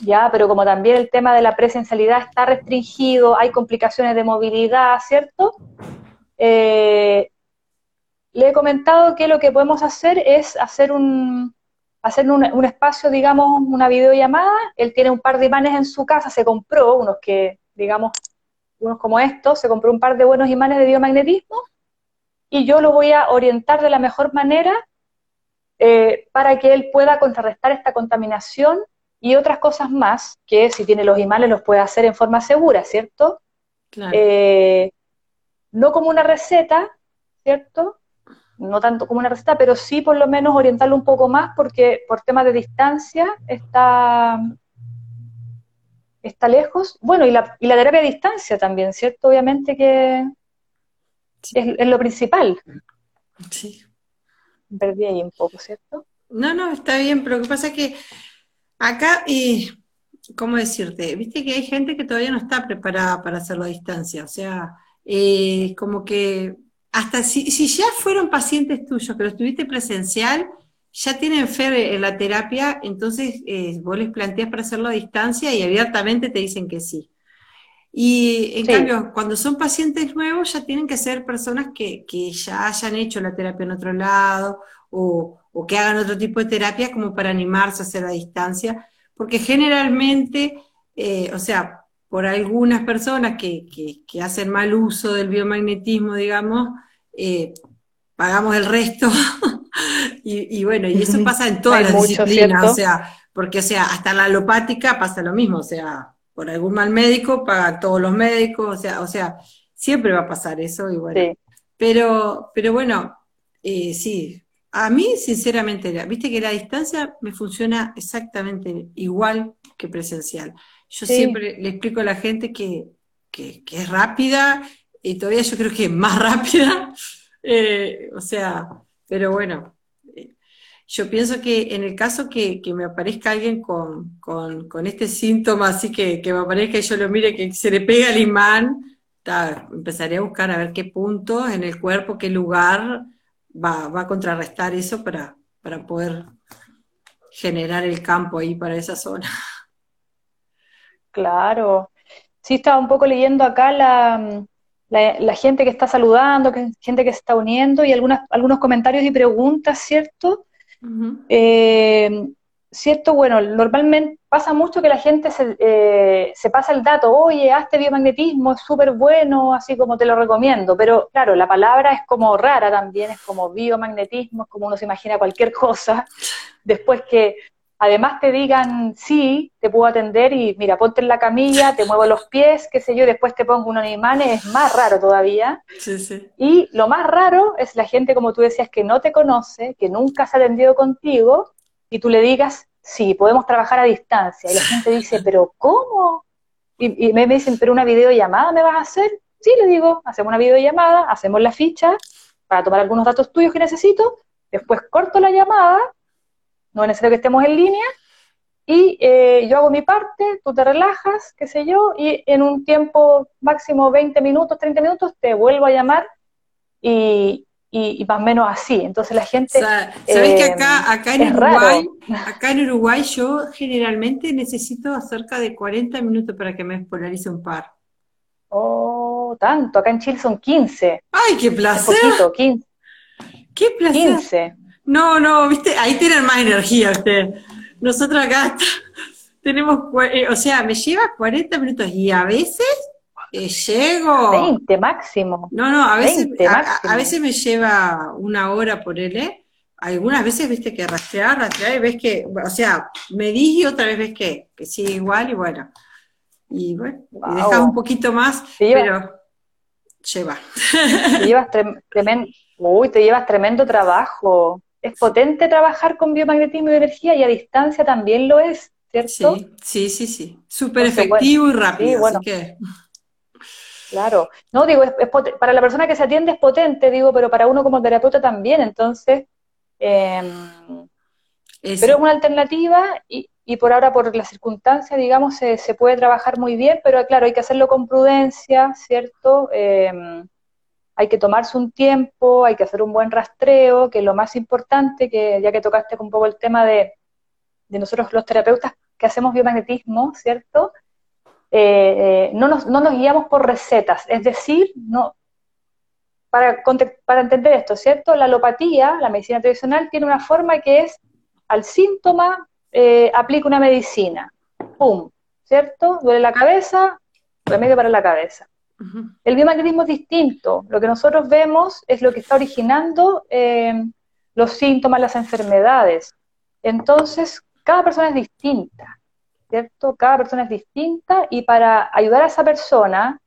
ya, pero como también el tema de la presencialidad está restringido, hay complicaciones de movilidad, ¿cierto? Eh, le he comentado que lo que podemos hacer es hacer un, hacer un, espacio, digamos, una videollamada. Él tiene un par de imanes en su casa, se compró unos que, digamos, unos como estos, se compró un par de buenos imanes de biomagnetismo y yo lo voy a orientar de la mejor manera eh, para que él pueda contrarrestar esta contaminación y otras cosas más que si tiene los imanes los puede hacer en forma segura, ¿cierto? Eh, no como una receta, ¿cierto? No tanto como una receta, pero sí por lo menos orientarlo un poco más porque por temas de distancia está, está lejos. Bueno, y la, y la terapia a distancia también, ¿cierto? Obviamente que es, lo principal. Sí. Perdí ahí un poco, ¿cierto? No, no, está bien, pero lo que pasa es que acá, y ¿cómo decirte? Viste que hay gente que todavía no está preparada para hacerlo a distancia, o sea, eh, como que hasta si, si, ya fueron pacientes tuyos que lo estuviste presencial, ya tienen fe en la terapia, entonces eh, vos les planteas para hacerlo a distancia y abiertamente te dicen que sí. Y en cambio, cuando son pacientes nuevos, ya tienen que ser personas que, que ya hayan hecho la terapia en otro lado o, o, que hagan otro tipo de terapia como para animarse a hacer a distancia, porque generalmente, eh, o sea, por algunas personas que, que, hacen mal uso del biomagnetismo, digamos, eh, pagamos el resto. y, y, bueno, y eso pasa en todas las disciplinas, o sea, porque o sea, hasta la alopática pasa lo mismo, o sea, por algún mal médico, pagan todos los médicos, o sea, o sea, siempre va a pasar eso y bueno. Pero, pero bueno, eh, sí, a mí sinceramente, viste que la distancia me funciona exactamente igual que presencial. Yo siempre le explico a la gente que, que, es rápida y todavía yo creo que es más rápida, eh, o sea, pero bueno, yo pienso que en el caso que, me aparezca alguien con, este síntoma, así que, me aparezca y yo lo mire, que se le pega el imán, empezaré a buscar a ver qué punto en el cuerpo, qué lugar va, a contrarrestar eso para, para poder generar el campo ahí para esa zona. Claro. Sí, estaba un poco leyendo acá la, la, gente que está saludando, que, gente que se está uniendo y algunas, algunos comentarios y preguntas, ¿cierto? Eh, cierto, bueno, normalmente pasa mucho que la gente eh, se, pasa el dato, oye, hazte biomagnetismo, es súper bueno, así como te lo recomiendo, pero claro, la palabra es como rara también, es como biomagnetismo, es como uno se imagina cualquier cosa, después que además te digan, sí, te puedo atender y mira, ponte en la camilla, te muevo los pies, qué sé yo, después te pongo unos imanes, es más raro todavía. Y lo más raro es la gente, como tú decías, que no te conoce, que nunca se ha atendido contigo, y tú le digas, sí, podemos trabajar a distancia. Y la gente dice, pero ¿cómo? Y, me, dicen, pero una videollamada me vas a hacer. Sí, le digo, hacemos una videollamada, hacemos la ficha para tomar algunos datos tuyos que necesito, después corto la llamada no es necesario que estemos en línea, y eh, yo hago mi parte, tú te relajas, qué sé yo, y en un tiempo máximo 20 minutos, 30 minutos, te vuelvo a llamar y, y, más o menos así. Entonces la gente... ¿Sabes que acá, eh, acá, en Uruguay, acá en Uruguay yo generalmente necesito cerca de 40 minutos para que me polarice un par? Oh, tanto. Acá en Chile son 15. ¡Ay, qué placer! Un poquito, 15. ¡Qué placer! 15. No, no, viste, ahí tienen más energía ustedes. Nosotros acá tenemos, eh, o sea, me lleva 40 minutos y a veces eh, llego... 20 máximo. No, no, a veces, a, veces me lleva una hora por él, algunas veces viste que rastrear, rastrear y ves que, o sea, me dije y otra vez ves que, que sigue igual y bueno. Y bueno, y dejas un poquito más, pero lleva. Te llevas tremendo, uy, te llevas tremendo trabajo es potente trabajar con biomagnetismo y energía y a distancia también lo es, ¿cierto? Sí, sí, sí, Súper efectivo y rápido. bueno. Claro, no digo, para la persona que se atiende es potente, digo, pero para uno como terapeuta también, entonces, em, pero es una alternativa y, por ahora, por las circunstancias, digamos, se, se, puede trabajar muy bien, pero claro, hay que hacerlo con prudencia, ¿cierto? Em, hay que tomarse un tiempo, hay que hacer un buen rastreo, que lo más importante, que ya que tocaste un poco el tema de, nosotros los terapeutas que hacemos biomagnetismo, ¿cierto? Eh, eh, no, nos, no, nos, guiamos por recetas, es decir, no, para, para entender esto, ¿cierto? La alopatía, la medicina tradicional, tiene una forma que es al síntoma eh, aplica una medicina. ¡Pum! ¿Cierto? Duele la cabeza, remedio para la cabeza. El biomagnetismo es distinto. Lo que nosotros vemos es lo que está originando eh, los síntomas, las enfermedades. Entonces, cada persona es distinta, ¿cierto? Cada persona es distinta y para ayudar a esa persona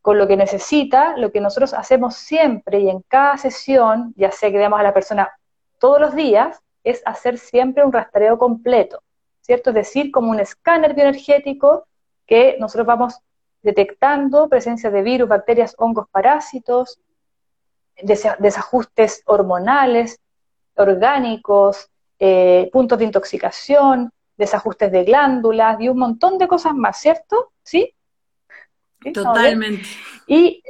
con lo que necesita, lo que nosotros hacemos siempre y en cada sesión, ya sea que veamos a la persona todos los días, es hacer siempre un rastreo completo, ¿cierto? Es decir, como un escáner bioenergético que nosotros vamos detectando presencia de virus, bacterias, hongos, parásitos, desajustes hormonales, orgánicos, eh, puntos de intoxicación, desajustes de glándulas y un montón de cosas más, ¿cierto? ¿Sí? Totalmente. Y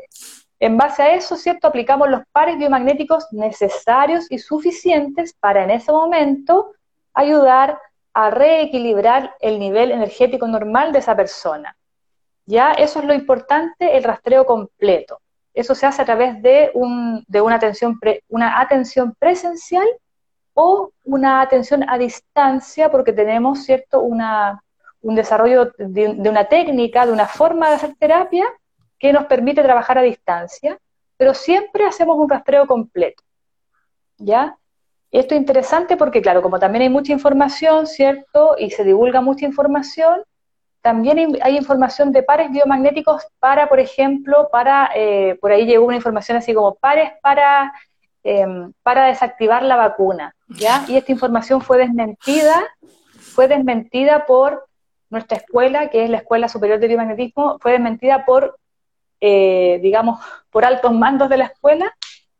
en base a eso, ¿cierto? Aplicamos los pares biomagnéticos necesarios y suficientes para en ese momento ayudar a reequilibrar el nivel energético normal de esa persona. Ya eso es lo importante, el rastreo completo. Eso se hace a través de, un, de una, atención una atención presencial o una atención a distancia, porque tenemos cierto una, un desarrollo de, de una técnica, de una forma de hacer terapia que nos permite trabajar a distancia, pero siempre hacemos un rastreo completo. ¿Ya? Esto es interesante porque, claro, como también hay mucha información, ¿cierto? Y se divulga mucha información, también hay información de pares biomagnéticos para, por ejemplo, para, eh, por ahí llegó una información así como pares para, em, para desactivar la vacuna, ¿ya? Y esta información fue desmentida, fue desmentida por nuestra escuela, que es la Escuela Superior de Biomagnetismo, fue desmentida por eh, digamos, por altos mandos de la escuela,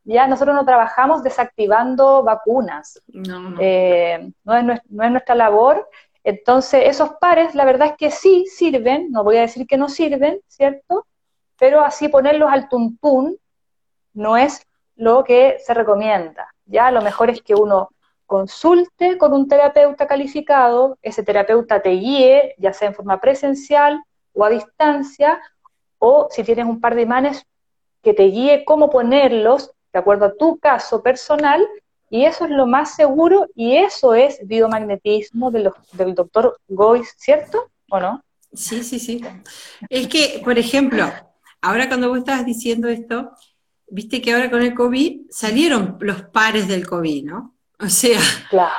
ya nosotros no trabajamos desactivando vacunas. Eh, no, es, nuestra labor. Entonces, esos pares, la verdad es que sí sirven, no voy a decir que no sirven, ¿cierto? Pero así ponerlos al tuntún no es lo que se recomienda. Ya lo mejor es que uno consulte con un terapeuta calificado, ese terapeuta te guíe, ya sea en forma presencial o a distancia, o si tienes un par de imanes que te guíe cómo ponerlos de acuerdo a tu caso personal y eso es lo más seguro y eso es biomagnetismo del doctor Gois, ¿cierto? ¿O no? Sí, sí, sí. Es que, por ejemplo, ahora cuando vos estabas diciendo esto, viste que ahora con el COVID salieron los pares del COVID, ¿no? O sea, claro.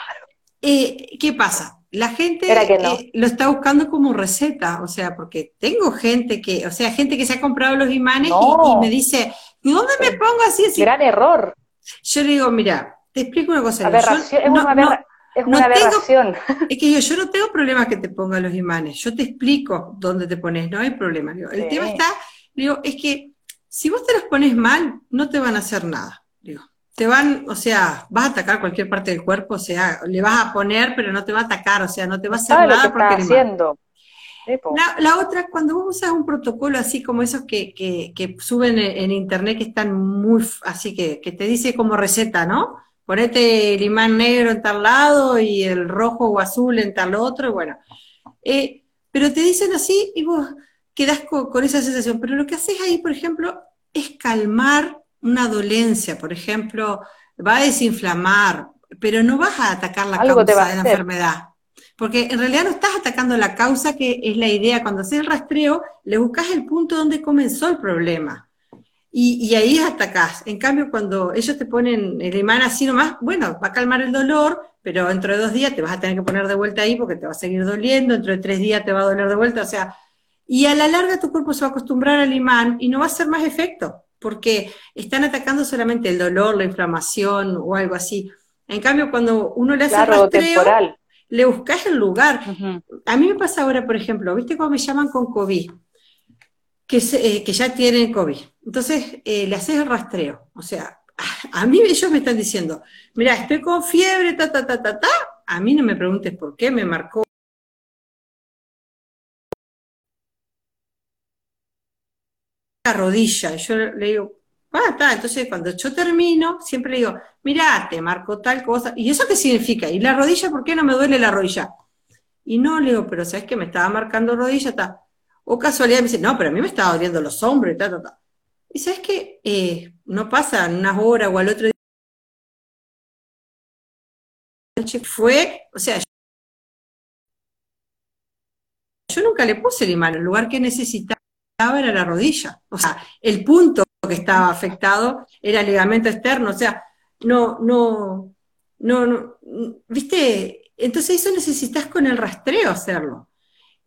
Eh, ¿qué pasa? la gente eh, lo está buscando como receta, o sea, porque tengo gente que, o sea, gente que se ha comprado los imanes y, me dice, ¿y dónde me pongo así? así? Gran error. Yo le digo, mira, te explico una cosa. Aberración, es, una es una aberración. es que yo, yo no tengo problema que te pongan los imanes, yo te explico dónde te pones, no hay problema. el tema está, digo, es que si vos te los pones mal, no te van a hacer nada. Digo, te van, o sea, vas a atacar cualquier parte del cuerpo, o sea, le vas a poner, pero no te va a atacar, o sea, no te va a hacer nada. Lo que está haciendo. La, otra, cuando vos usas un protocolo así como esos que, que, suben en, internet, que están muy, así que, que te dice como receta, ¿no? Ponete el imán negro en tal lado y el rojo o azul en tal otro, y bueno. Eh, pero te dicen así y vos quedás con esa sensación. Pero lo que haces ahí, por ejemplo, es calmar una dolencia, por ejemplo, va a desinflamar, pero no vas a atacar la causa de la enfermedad. Porque en realidad no estás atacando la causa, que es la idea. Cuando haces el rastreo, le buscas el punto donde comenzó el problema. Y, y ahí atacás. En cambio, cuando ellos te ponen el imán así nomás, bueno, va a calmar el dolor, pero dentro de dos días te vas a tener que poner de vuelta ahí porque te va a seguir doliendo, dentro de tres días te va a doler de vuelta, o sea, y a la larga tu cuerpo se va a acostumbrar al imán y no va a hacer más efecto porque están atacando solamente el dolor, la inflamación o algo así. En cambio, cuando uno le hace rastreo, le buscas el lugar. A mí me pasa ahora, por ejemplo, ¿viste cómo me llaman con COVID? Que, eh, que ya tienen COVID. Entonces, eh, le haces el rastreo. O sea, a mí ellos me están diciendo, mira, estoy con fiebre, ta, ta, ta, ta, ta. A mí no me preguntes por qué me marcó rodilla. Y yo le digo, ah, está. Entonces, cuando yo termino, siempre le digo, mira, te marco tal cosa. ¿Y eso qué significa? ¿Y la rodilla? ¿Por qué no me duele la rodilla? Y no, le digo, pero ¿sabes que me estaba marcando rodilla? está O casualidad me dice, no, pero a mí me estaba doliendo los hombros, ta, ta, ta. Y sabes que eh, no pasan unas horas o al otro día. Fue, o sea, yo nunca le puse el imán, el lugar que necesitaba era la rodilla. O sea, el punto que estaba afectado era el ligamento externo. O sea, no, no, no, no, viste, entonces eso necesitas con el rastreo hacerlo.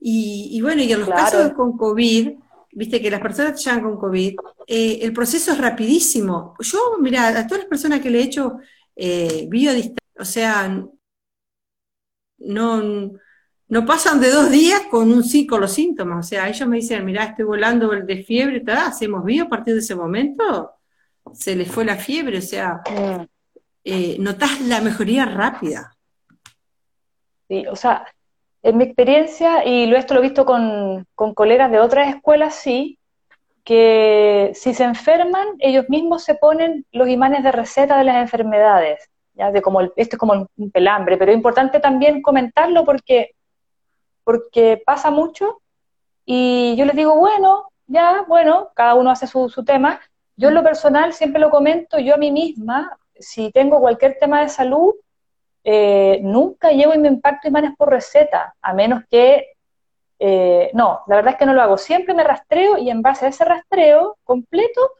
Y, bueno, y en los casos con COVID, viste que las personas que llegan con COVID, eh, el proceso es rapidísimo. Yo, mira, a todas las personas que le he hecho eh, o sea, no, no pasan de dos días con un sí con los síntomas. O sea, ellos me dicen, mira, estoy volando de fiebre, hacemos bio a partir de ese momento, se les fue la fiebre, o sea, mm. eh, notas la mejoría rápida. Sí, o sea, en mi experiencia, y esto lo he visto con, colegas de otras escuelas, sí, que si se enferman, ellos mismos se ponen los imanes de receta de las enfermedades, ¿ya? De como esto es como un pelambre, pero es importante también comentarlo porque porque pasa mucho y yo les digo, bueno, ya, bueno, cada uno hace su, tema. Yo en lo personal siempre lo comento, yo a mí misma, si tengo cualquier tema de salud, eh, nunca llevo y me impacto imanes por receta, a menos que, eh, no, la verdad es que no lo hago, siempre me rastreo y en base a ese rastreo completo,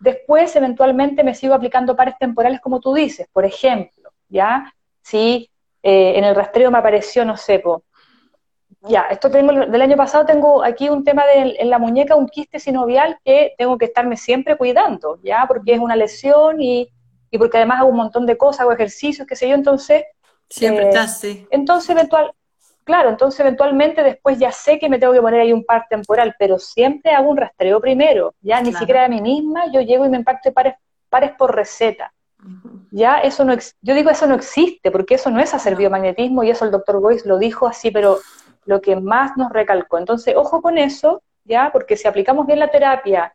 después eventualmente me sigo aplicando pares temporales como tú dices, por ejemplo, ¿ya? Si eh, en el rastreo me apareció, no sé, ya, esto tengo, del año pasado tengo aquí un tema de, en la muñeca, un quiste sinovial que tengo que estarme siempre cuidando, ya, porque es una lesión y, y porque además hago un montón de cosas, hago ejercicios, qué sé yo, entonces... Siempre eh, estás, sí. Entonces, eventual, claro, entonces eventualmente después ya sé que me tengo que poner ahí un par temporal, pero siempre hago un rastreo primero, ya, ni siquiera de mí misma, yo llego y me impacto pares, pares por receta. Ya, eso no, yo digo eso no existe, porque eso no es hacer biomagnetismo, y eso el doctor Boyce lo dijo así, pero lo que más nos recalcó. Entonces, ojo con eso, ¿ya? Porque si aplicamos bien la terapia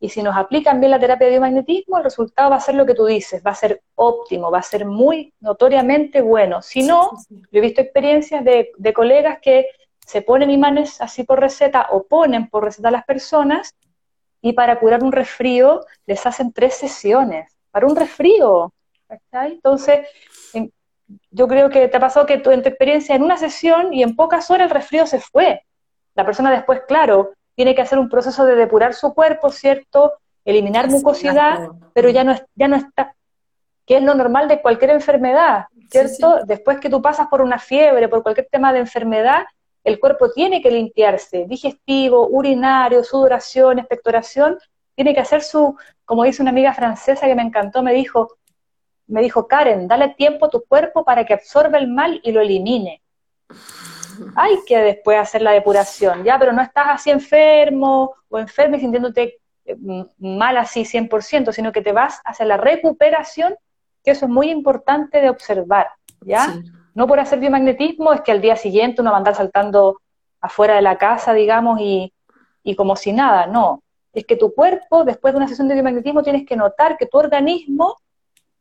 y si nos aplican bien la terapia de biomagnetismo, el resultado va a ser lo que tú dices, va a ser óptimo, va a ser muy notoriamente bueno. Si no, yo he visto experiencias de, de colegas que se ponen imanes así por receta o ponen por receta a las personas y para curar un resfrío les hacen tres sesiones. Para un resfrío. Entonces, yo creo que te ha pasado que tu, en tu experiencia en una sesión y en pocas horas el resfrío se fue. La persona después, claro, tiene que hacer un proceso de depurar su cuerpo, ¿cierto? Eliminar mucosidad, pero ya no, ya no está, que es lo normal de cualquier enfermedad, ¿cierto? Después que tú pasas por una fiebre, por cualquier tema de enfermedad, el cuerpo tiene que limpiarse, digestivo, urinario, sudoración, expectoración, tiene que hacer su, como dice una amiga francesa que me encantó, me dijo, me dijo, Karen, dale tiempo a tu cuerpo para que absorba el mal y lo elimine. Hay que después hacer la depuración, ya, pero no estás así enfermo o enfermo y sintiéndote eh, mal así 100%, sino que te vas hacia la recuperación, que eso es muy importante de observar, ¿ya? No por hacer biomagnetismo es que al día siguiente uno va a andar saltando afuera de la casa, digamos, y, y como si nada, no. Es que tu cuerpo, después de una sesión de biomagnetismo, tienes que notar que tu organismo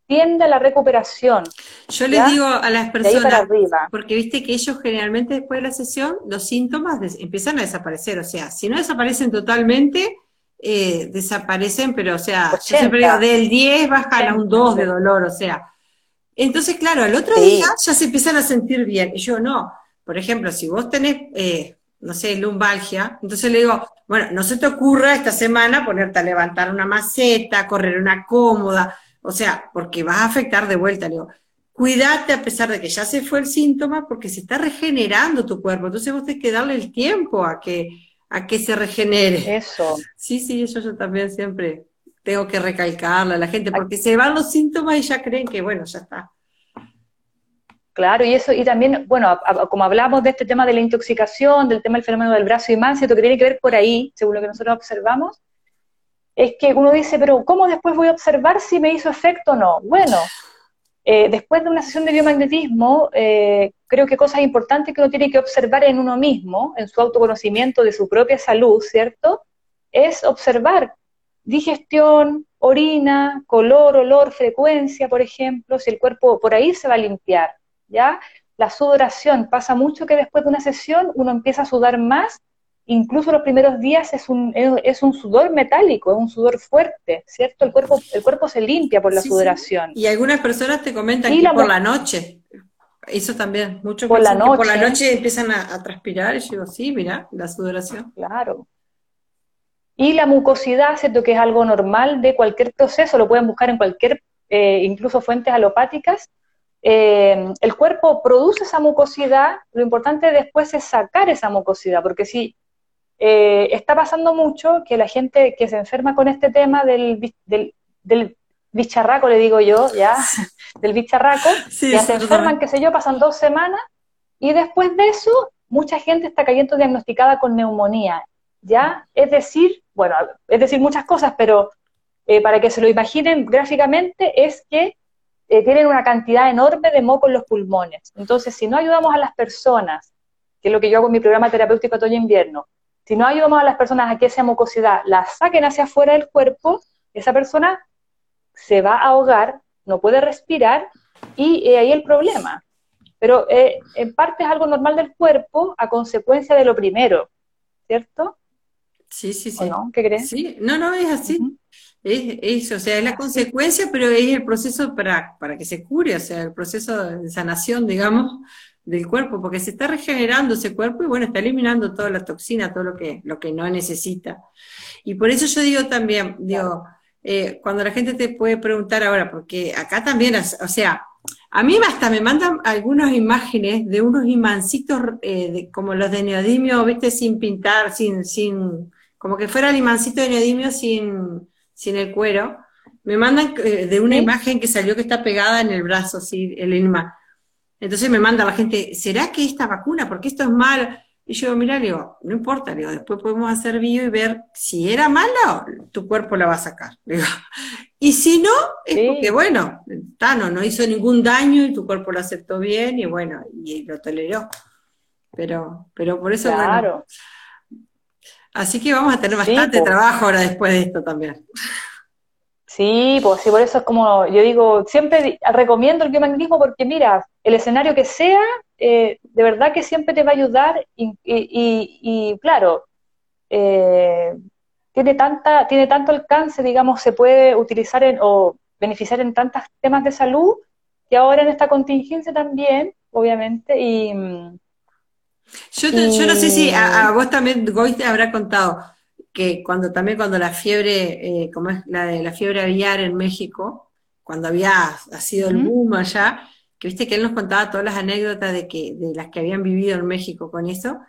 tiende a la recuperación. Yo les digo a las personas, porque viste que ellos generalmente después de la sesión los síntomas empiezan a desaparecer, o sea, si no desaparecen totalmente, eh, desaparecen, pero o sea, yo siempre digo, del 10 bajan a un 2 de dolor, o sea. Entonces, claro, al otro día ya se empiezan a sentir bien, y yo no. Por ejemplo, si vos tenés, eh, no sé, lumbalgia, entonces le digo, bueno, no se te ocurra esta semana ponerte a levantar una maceta, correr una cómoda, o sea, porque vas a afectar de vuelta. Le digo, cuídate a pesar de que ya se fue el síntoma, porque se está regenerando tu cuerpo. Entonces vos tenés que darle el tiempo a que, a que se regenere. Eso. Sí, sí, eso yo también siempre tengo que recalcarle a la gente, porque se van los síntomas y ya creen que, bueno, ya está. Claro, y eso, y también, bueno, como hablamos de este tema de la intoxicación, del tema del fenómeno del brazo y más, que tiene que ver por ahí, según lo que nosotros observamos, es que uno dice, pero ¿cómo después voy a observar si me hizo efecto o no? Bueno, eh, después de una sesión de biomagnetismo, eh, creo que cosas importantes que uno tiene que observar en uno mismo, en su autoconocimiento de su propia salud, ¿cierto? Es observar digestión, orina, color, olor, frecuencia, por ejemplo, si el cuerpo por ahí se va a limpiar, ¿ya? La sudoración, pasa mucho que después de una sesión uno empieza a sudar más incluso los primeros días es un, es un sudor metálico, es un sudor fuerte, ¿cierto? El cuerpo, el cuerpo se limpia por la sudoración. Y algunas personas te comentan que por la noche, eso también, muchos por la noche, por la noche empiezan a, transpirar y yo digo, sí, mira, la sudoración. Claro. Y la mucosidad, ¿cierto? Que es algo normal de cualquier proceso, lo pueden buscar en cualquier, eh, incluso fuentes alopáticas, eh, el cuerpo produce esa mucosidad, lo importante después es sacar esa mucosidad, porque si eh, está pasando mucho que la gente que se enferma con este tema del, del, bicharraco, le digo yo, ya, del bicharraco, ya se enferman, qué sé yo, pasan dos semanas y después de eso mucha gente está cayendo diagnosticada con neumonía, ¿ya? Es decir, bueno, es decir muchas cosas, pero eh, para que se lo imaginen gráficamente es que eh, tienen una cantidad enorme de moco en los pulmones. Entonces, si no ayudamos a las personas, que es lo que yo hago en mi programa terapéutico otoño-invierno, si no ayudamos a las personas a que esa mucosidad la saquen hacia afuera del cuerpo, esa persona se va a ahogar, no puede respirar y ahí el problema. Pero eh, en parte es algo normal del cuerpo a consecuencia de lo primero, ¿cierto? Sí, sí, sí. no? ¿Qué crees? Sí, no, no, es así. Es eso, o sea, es la consecuencia, pero es el proceso para, para que se cure, o sea, el proceso de sanación, digamos, del cuerpo, porque se está regenerando ese cuerpo y bueno, está eliminando toda la toxina, todo lo que, lo que no necesita. Y por eso yo digo también, digo, eh, cuando la gente te puede preguntar ahora, porque acá también, o sea, a mí hasta me mandan algunas imágenes de unos imancitos eh, como los de neodimio, viste, sin pintar, sin, sin, como que fuera el imancito de neodimio sin, sin el cuero, me mandan eh, de una imagen que salió que está pegada en el brazo, así, el enigma. Entonces me manda la gente, ¿será que esta vacuna? Porque esto es malo. Y yo, mira, digo, no importa, digo, después podemos hacer bio y ver si era malo, tu cuerpo la va a sacar. Y si no, es porque, bueno, Tano no hizo ningún daño y tu cuerpo lo aceptó bien y bueno, y lo toleró. Pero, pero por eso, claro. Así que vamos a tener bastante trabajo ahora después de esto también. Sí, pues sí, por eso es como, yo digo, siempre recomiendo el biomagnetismo porque mira, el escenario que sea, eh, de verdad que siempre te va a ayudar y, claro, eh, tiene, tanta, tiene tanto alcance, digamos, se puede utilizar en, o beneficiar en tantos temas de salud, que ahora en esta contingencia también, obviamente, y, yo, no sé si a, vos también, Goy te habrá contado que cuando también cuando la fiebre, eh, como es la de la fiebre aviar en México, cuando había ha sido el boom allá, que viste que él nos contaba todas las anécdotas de que, de las que habían vivido en México con eso,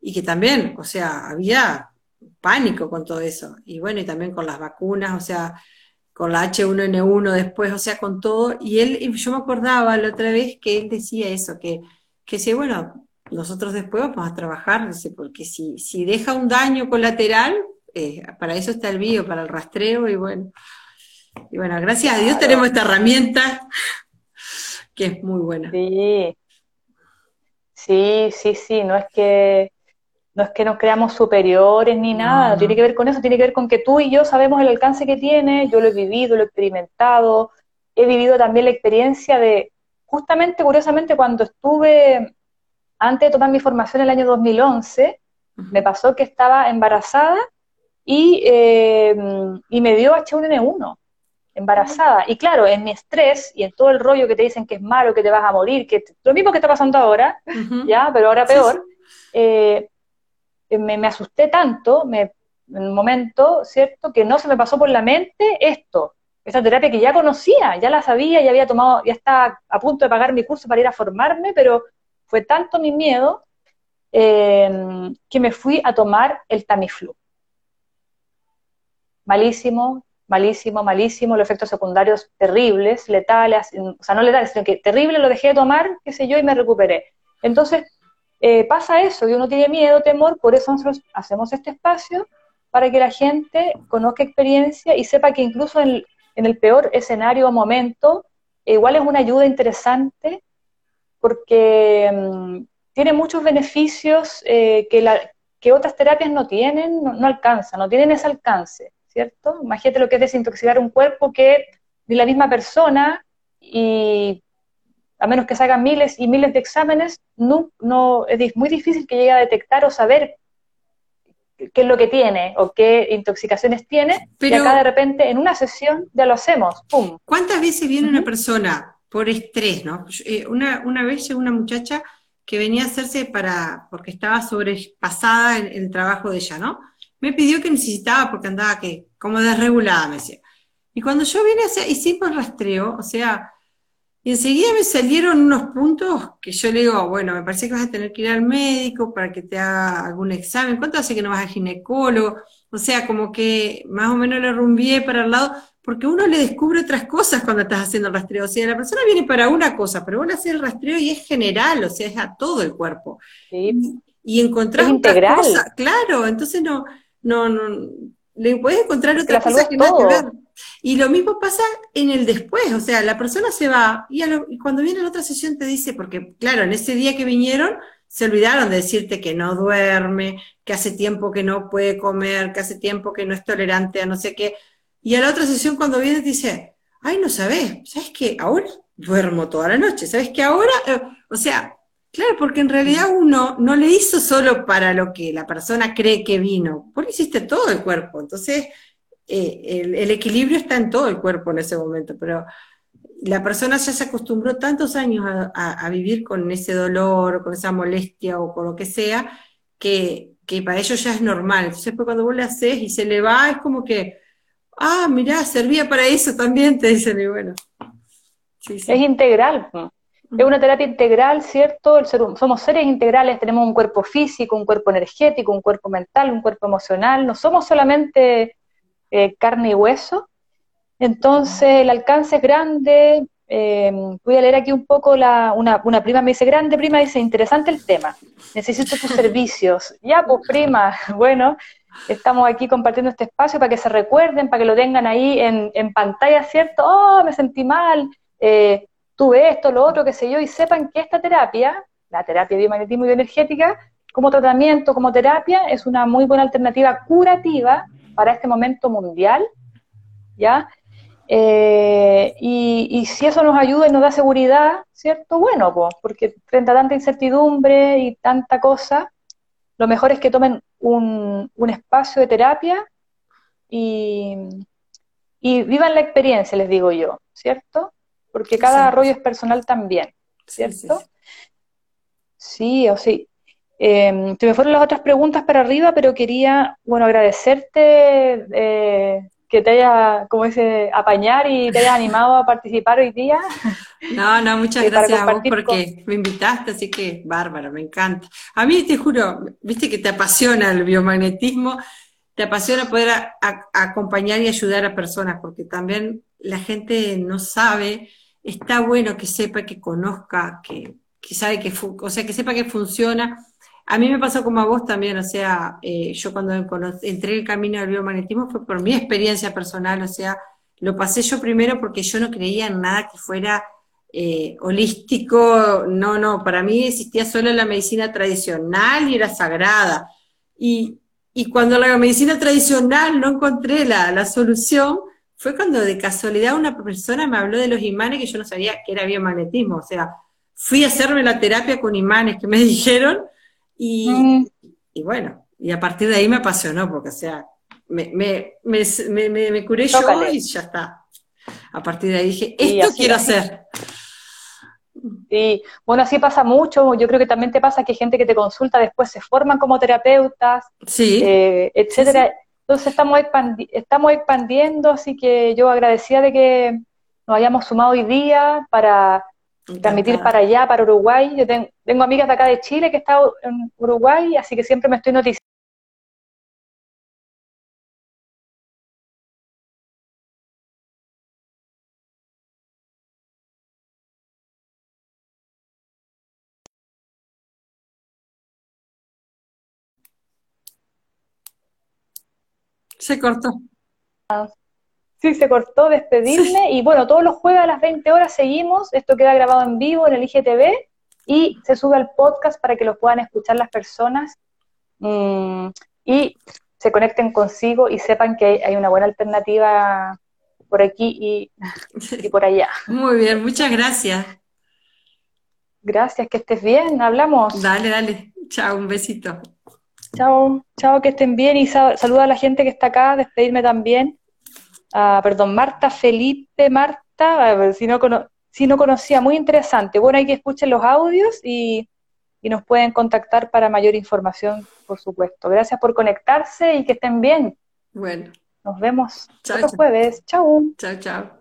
y que también, o sea, había pánico con todo eso. Y bueno, y también con las vacunas, o sea, con la H1N1 después, o sea, con todo. Y él, yo me acordaba la otra vez que él decía eso, que, que si, bueno, nosotros después vamos a trabajar, porque si, si deja un daño colateral, eh, para eso está el bio, para el rastreo, y bueno, y bueno, gracias a Dios tenemos esta herramienta que es muy buena. Sí, sí, sí, sí, no es que no es que nos creamos superiores ni nada, no tiene que ver con eso, tiene que ver con que tú y yo sabemos el alcance que tiene, yo lo he vivido, lo he experimentado, he vivido también la experiencia de, justamente, curiosamente, cuando estuve antes de tomar mi formación en el año 2011, me pasó que estaba embarazada y, eh, y me dio H1N1, embarazada. Y claro, en mi estrés y en todo el rollo que te dicen que es malo, que te vas a morir, que lo mismo que está pasando ahora, ya, pero ahora peor, eh, me, me, asusté tanto, me, en un momento, ¿cierto?, que no se me pasó por la mente esto, esa terapia que ya conocía, ya la sabía, ya había tomado, ya estaba a punto de pagar mi curso para ir a formarme, pero fue tanto mi miedo eh, que me fui a tomar el Tamiflu. Malísimo, malísimo, malísimo, los efectos secundarios terribles, letales, o sea, no letales, sino que terrible, lo dejé de tomar, qué sé yo, y me recuperé. Entonces, eh, pasa eso, y uno tiene miedo, temor, por eso nosotros hacemos este espacio, para que la gente conozca experiencia y sepa que incluso en, el peor escenario o momento, igual es una ayuda interesante porque mm, tiene muchos beneficios eh, que, que, otras terapias no tienen, no, alcanzan, no tienen ese alcance, ¿cierto? Imagínate lo que es desintoxicar un cuerpo que de la misma persona y a menos que se hagan miles y miles de exámenes, no, no, es muy difícil que llegue a detectar o saber qué es lo que tiene o qué intoxicaciones tiene, Pero, y acá de repente en una sesión ya lo hacemos, ¡pum! ¿Cuántas veces viene una persona por estrés, no? Eh, una, una vez llegó una muchacha que venía a hacerse para, porque estaba sobrepasada en, el trabajo de ella, ¿no? Me pidió que necesitaba porque andaba que, como desregulada, me decía. Y cuando yo vine a hacer, hicimos rastreo, o sea, y enseguida me salieron unos puntos que yo le digo, bueno, me parece que vas a tener que ir al médico para que te haga algún examen. ¿Cuánto hace que no vas al ginecólogo? O sea, como que más o menos le rumbié para el lado, porque uno le descubre otras cosas cuando estás haciendo el rastreo. O sea, la persona viene para una cosa, pero vos le haces el rastreo y es general, o sea, es a todo el cuerpo. Sí. Y encontrar integral. Cosas, claro, entonces no, no, no, le puedes encontrar otra cosa que ver. Y lo mismo pasa en el después, o sea, la persona se va y, cuando viene la otra sesión te dice, porque claro, en ese día que vinieron se olvidaron de decirte que no duerme, que hace tiempo que no puede comer, que hace tiempo que no es tolerante a no sé qué. Y a la otra sesión cuando viene te dice, ay, no sabes, ¿sabes qué? Ahora duermo toda la noche, ¿sabes qué? Ahora, eh, o sea, claro, porque en realidad uno no le hizo solo para lo que la persona cree que vino, vos le hiciste todo el cuerpo, entonces eh, el, equilibrio está en todo el cuerpo en ese momento, pero la persona ya se acostumbró tantos años a, vivir con ese dolor, con esa molestia o con lo que sea, que, para ellos ya es normal. Entonces, pues, cuando vos le haces y se le va, es como que, ah, mirá, servía para eso también, te dicen, y bueno. Es integral. Es una terapia integral, ¿cierto? somos seres integrales, tenemos un cuerpo físico, un cuerpo energético, un cuerpo mental, un cuerpo emocional. No somos solamente eh, carne y hueso. Entonces el alcance es grande. Eh, voy a leer aquí un poco la, una, una, prima me dice, grande prima, dice, interesante el tema, necesito tus servicios. Ya, pues prima, bueno, estamos aquí compartiendo este espacio para que se recuerden, para que lo tengan ahí en, en pantalla, ¿cierto? Oh, me sentí mal, eh, tuve esto, lo otro, qué sé yo, y sepan que esta terapia, la terapia biomagnetismo y bioenergética, como tratamiento, como terapia, es una muy buena alternativa curativa para este momento mundial, ¿ya? Eh, y, si eso nos ayuda y nos da seguridad, ¿cierto? Bueno, pues, porque frente a tanta incertidumbre y tanta cosa, lo mejor es que tomen un, espacio de terapia y, vivan la experiencia, les digo yo, ¿cierto? Porque cada rollo es personal también, ¿cierto? Sí, o sí. Eh, se me fueron las otras preguntas para arriba, pero quería, bueno, agradecerte eh, que te haya, como dice, apañar y te haya animado a participar hoy día. No, no, muchas gracias a vos porque me invitaste, así que bárbaro, me encanta. A mí te juro, viste que te apasiona el biomagnetismo, te apasiona poder acompañar y ayudar a personas, porque también la gente no sabe, está bueno que sepa, que conozca, que, que sabe que, o sea, que sepa que funciona a mí me pasó como a vos también, o sea, eh, yo cuando entré en el camino del biomagnetismo fue por mi experiencia personal, o sea, lo pasé yo primero porque yo no creía en nada que fuera eh, holístico, no, no, para mí existía solo la medicina tradicional y era sagrada. Y, cuando la medicina tradicional no encontré la, la solución, fue cuando de casualidad una persona me habló de los imanes que yo no sabía que era biomagnetismo, o sea, fui a hacerme la terapia con imanes que me dijeron Mm. Y, bueno, y a partir de ahí me apasionó, porque o sea, me, me, me, me curé yo y ya está. A partir de ahí dije, esto quiero hacer. Sí, bueno, así pasa mucho. Yo creo que también te pasa que gente que te consulta después se forman como terapeutas, sí, eh, etcétera. Entonces estamos, estamos expandiendo, así que yo agradecida de que nos hayamos sumado hoy día para transmitir para allá, para Uruguay. Yo tengo, amigas de acá de Chile que están en Uruguay, así que siempre me estoy noticiando. Se cortó. Sí, se cortó despedirme y bueno, todos los jueves a las 20 horas seguimos, esto queda grabado en vivo en el IGTV y se sube al podcast para que lo puedan escuchar las personas mm, y se conecten consigo y sepan que hay, una buena alternativa por aquí y, y por allá. Muy bien, muchas gracias. Gracias, que estés bien, hablamos. Dale, dale. Chao, un besito. Chao, chao, que estén bien y saluda a la gente que está acá, despedirme también. Ah, perdón, Marta Felipe, Marta, si no, si no conocía, muy interesante. Bueno, hay que escuchen los audios y, y nos pueden contactar para mayor información, por supuesto. Gracias por conectarse y que estén bien. Bueno. Nos vemos chao, otro jueves. Chao. Chao, chao.